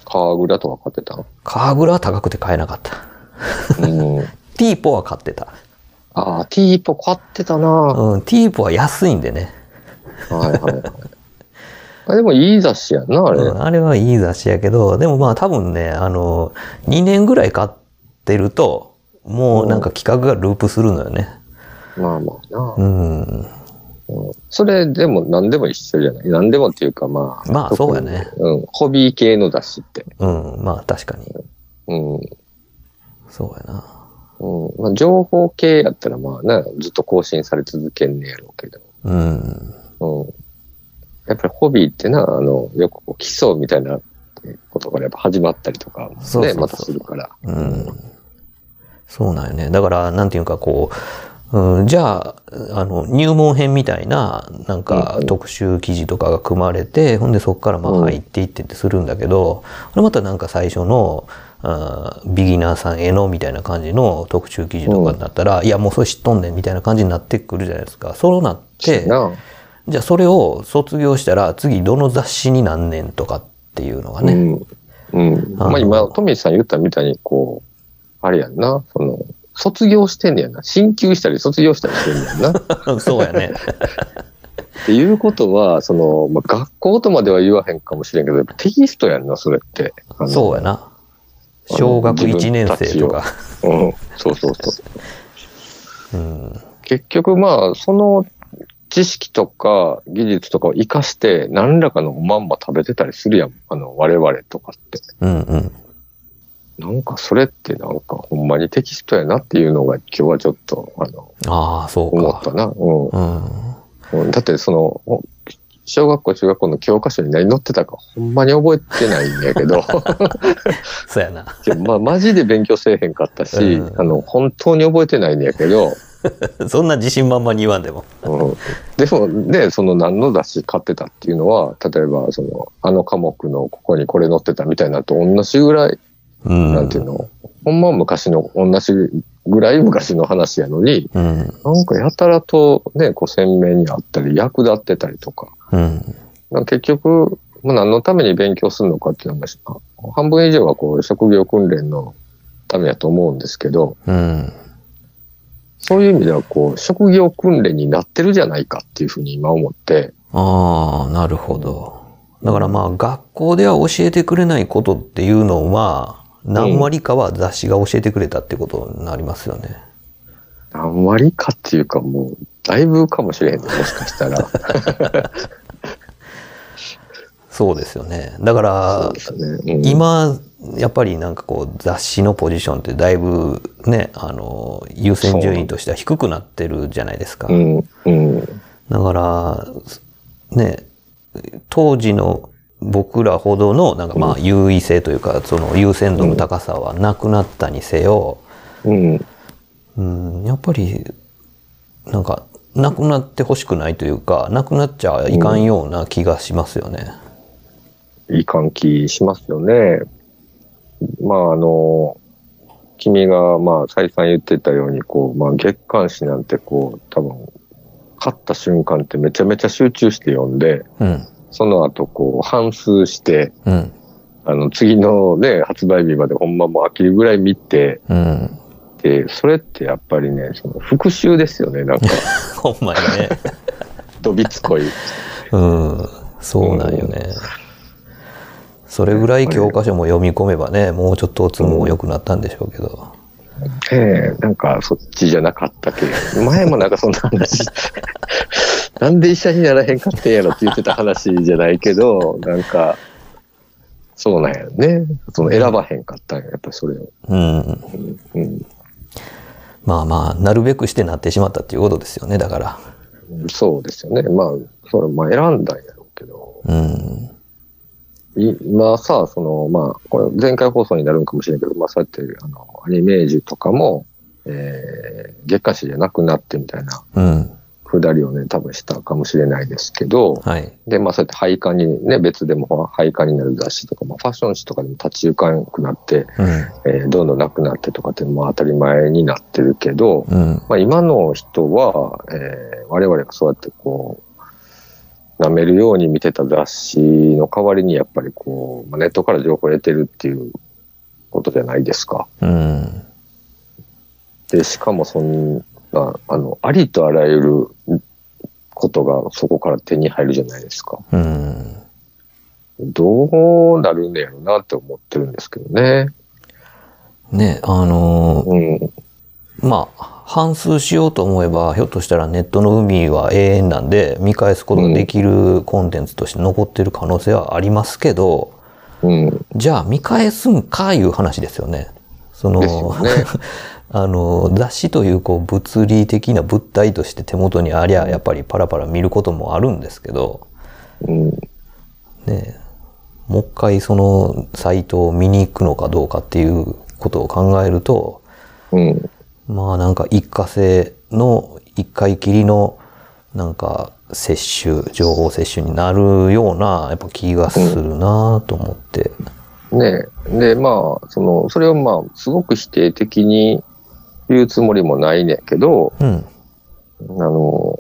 カーグラとか買ってたのカーグラは高くて買えなかった。うん。ティーポは買ってた。ああ、ティーポ買ってたな。はうん、ティーポは安いんでね。いはいはい。(laughs) あでもいい雑誌やんな、あれ。うんあれはいい雑誌やけど、でもまあ多分ね、あの、2年ぐらい買ってると、もうなんか企画がループするのよね。まあまあな。うん。うんそれでも何でも一緒じゃない？何でもっていうかまあ。まあそうやねうん。ホビー系の雑誌って。うん、まあ確かに。うん。そうやな。うん。まあ情報系やったらまあね、ずっと更新され続けんねやろうけど。うん。うん。やっぱりホビーってな、あの、よくこう基礎みたいなことからやっぱ始まったりとかね、そうそうそうまたするから。うん。そうなんよね。だから、なんていうかこう、うん、じゃあ、あの、入門編みたいな、なんかうん特集記事とかが組まれて、ほんでそこからまあうん入っていってってするんだけど、これまたなんか最初の、あービギナーさんへのみたいな感じの特集記事とかになったら、いやもうそれ知っとんねんみたいな感じになってくるじゃないですか。そうなって、なじゃあそれを卒業したら次どの雑誌になんねんとかっていうのがね。うん。うん。まあ今、トミーさん言ったみたいに、こう、あれやんな、その、卒業してんねやな。進級したり卒業したりしてんねやんな。(laughs) そうやね。っていうことは、その、まあ、学校とまでは言わへんかもしれんけど、テキストやんな、それって。そうやな。小学1年生とか。うん。そうそうそう。うん。結局まあ、その知識とか技術とかを活かして、何らかのまんま食べてたりするやん。あの、我々とかって。うんうん。なんかそれってなんかほんまにテキストやなっていうのが今日はちょっと、あの、ああ、そうか。思ったな。うんうん。うん。だってその、ほ小学校、中学校の教科書に何載ってたかほんまに覚えてないんやけど、(laughs) そうやな。まあマジで勉強せえへんかったし、うんあの、本当に覚えてないんやけど、(laughs) そんな自信満々に言わんでも。うん、でもね、その何の雑誌買ってたっていうのは、例えばその、あの科目のここにこれ載ってたみたいなのと同じぐらい、うん。なんていうの、ほんまは昔の同じぐらい昔の話やのに、うん。なんかやたらとね、こう鮮明にあったり、役立ってたりとか、うん。結局、まあ、何のために勉強するのかっていうのが、半分以上はこう職業訓練のためやと思うんですけど、うん。そういう意味ではこう、職業訓練になってるじゃないかっていうふうに今思って、ああ、なるほど。だからまあ、学校では教えてくれないことっていうのは、何割かは雑誌が教えてくれたってことになりますよね。何割かっていうかもう、だいぶかもしれへんね、もしかしたら。そうですよね。だからね。うん、今、やっぱりなんかこう雑誌のポジションってだいぶね、あの、優先順位としては低くなってるじゃないですか。うん、うん、だから、ね、当時の僕らほどのなんかまあ優位性というか、その優先度の高さはなくなったにせよ、うん、うん、やっぱり、なんか、なくなってほしくないというか、なくなっちゃいかんような気がしますよね。いい換気しますよね。まあ、あの、君が、まあ、再三言ってたように、こう、まあ、月刊誌なんて、こう、多分、買った瞬間ってめちゃめちゃ集中して読んで、うん。その後、こう、反数して、うん。あの、次のね、発売日までほんまもう飽きるぐらい見て、うん。で、それってやっぱりね、その復習ですよね、なんか、(laughs) ほんまにね。どびつこい。うん。そうなんよね。それぐらい教科書も読み込めばね、もうちょっとおつも良くなったんでしょうけど。ええなんかそっちじゃなかったけど、前もなんかそんな話、(laughs) なんで医者にならへんかったんやろって言ってた話じゃないけど、なんか、そうなんやね。その選ばへんかったんや、やっぱりそれを。うん。うん、まあまあ、なるべくしてなってしまったっていうことですよね、だから。そうですよね。まあ、それ、まあ選んだんやろうけど、うん。い今さ、その、まあ、これ前回放送になるんかもしれんけど、まあそうやって、あの、アニメージュとかも、えー、月刊誌じゃなくなってみたいなうん。くだりをね、多分したかもしれないですけど、はい。で、まあそうやって廃刊にね、別でも廃刊になる雑誌とか、まあファッション誌とかでも立ち行かなくなって、うん。えーどんどんなくなってとかっても当たり前になってるけど、うん。まあ今の人は、えー我々がそうやってこう、舐めるように見てた雑誌の代わりにやっぱりこう、まあ、ネットから情報を得てるっていうことじゃないですか。うん。で、しかもそんな、あの、ありとあらゆることがそこから手に入るじゃないですか。うん。どうなるんだやろうなって思ってるんですけどね。ね、あのーうん。まあ、反数しようと思えば、ひょっとしたらネットの海は永遠なんで、見返すことができるコンテンツとして残ってる可能性はありますけど、うん。じゃあ見返すんかいう話ですよね。その、ね (laughs) あの、雑誌というこう物理的な物体として手元にありゃ、やっぱりパラパラ見ることもあるんですけど、うん。ね、もう一回そのサイトを見に行くのかどうかっていうことを考えると、うん。まあなんか一過性の一回きりのなんか摂取、情報摂取になるようなやっぱ気がするなと思って。ねで、まあ、その、それをまあ、すごく否定的に言うつもりもないねんけど、うん。あの、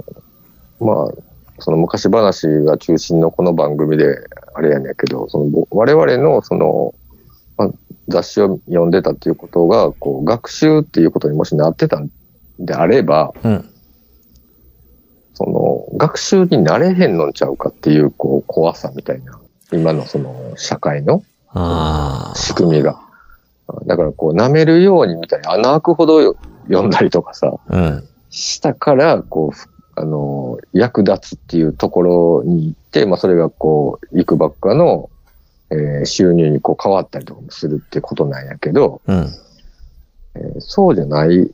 まあ、その昔話が中心のこの番組で、あれやねんけど、そのぼ我々のその、まあ、雑誌を読んでたっていうことが、こう、学習っていうことにもしなってたんであれば、うん。その、学習になれへんのんちゃうかっていう、こう、怖さみたいな、今のその、社会の。仕組みが。だから、こう、舐めるようにみたいな、穴開くほど読んだりとかさ、うん。したから、こうふ、あの、役立つっていうところに行って、まあそれがこう、行くばっかの、えー収入にこう変わったりとかもするってことなんやけど、うん。えーそうじゃない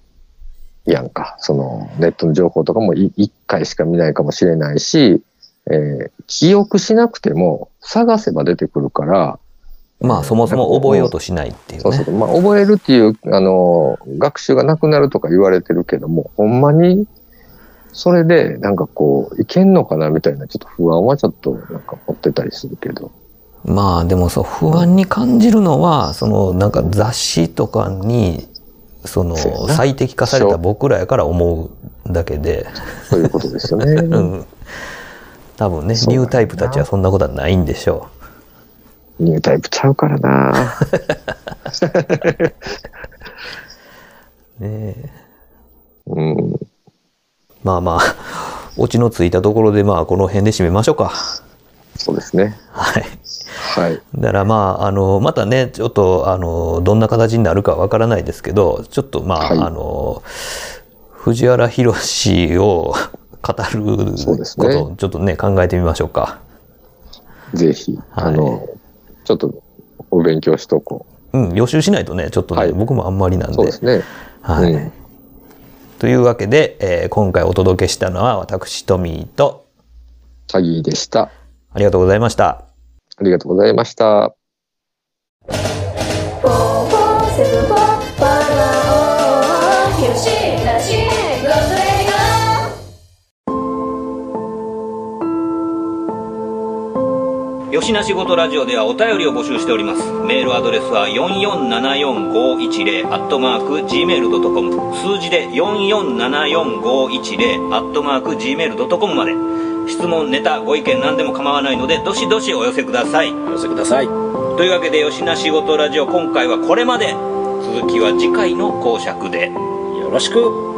やんか。そのネットの情報とかもい一回しか見ないかもしれないし、えー記憶しなくても探せば出てくるから、まあ、そもそも覚えようとしないっていうね。そうそう。まあ、覚えるっていう、あの、学習がなくなるとか言われてるけども、ほんまに、それで、なんかこう、いけんのかなみたいな、ちょっと不安はちょっと、なんか持ってたりするけど。まあ、でもそう、不安に感じるのは、その、なんか雑誌とかに、その、最適化された僕らやから思うだけで、そういうことですよね。(laughs) うん。多分ね、ニュータイプたちはそんなことはないんでしょニュータイプちゃうからなう。(laughs) ねえうん。まあまあ、オチのついたところで、まあ、この辺で締めましょうか。そうですね。はい。はい。だからまあ、あの、またね、ちょっと、あの、どんな形になるかわからないですけど、ちょっとまあ、はいあの、藤原宏を語るそうですねことをちょっとね、考えてみましょうか。ぜひ、はいあの、ちょっと、お勉強しとこうん、予習しないとね、ちょっとね、はい僕もあんまりなんう。で。そうですね。はい。うんというわけで、えー今回お届けしたのは私、トミーと、チャギーでした。ありがとうございました。ありがとうございました。よしなしごとラジオではお便りを募集しております。メールアドレスは4474510アットマーク gmail.com 数字で4474510アットマーク gmail.com まで質問、ネタ、ご意見何でも構わないのでどしどしお寄せください。お寄せください。というわけでよしなしごとラジオ今回はこれまで続きは次回の講釈で。よろしく。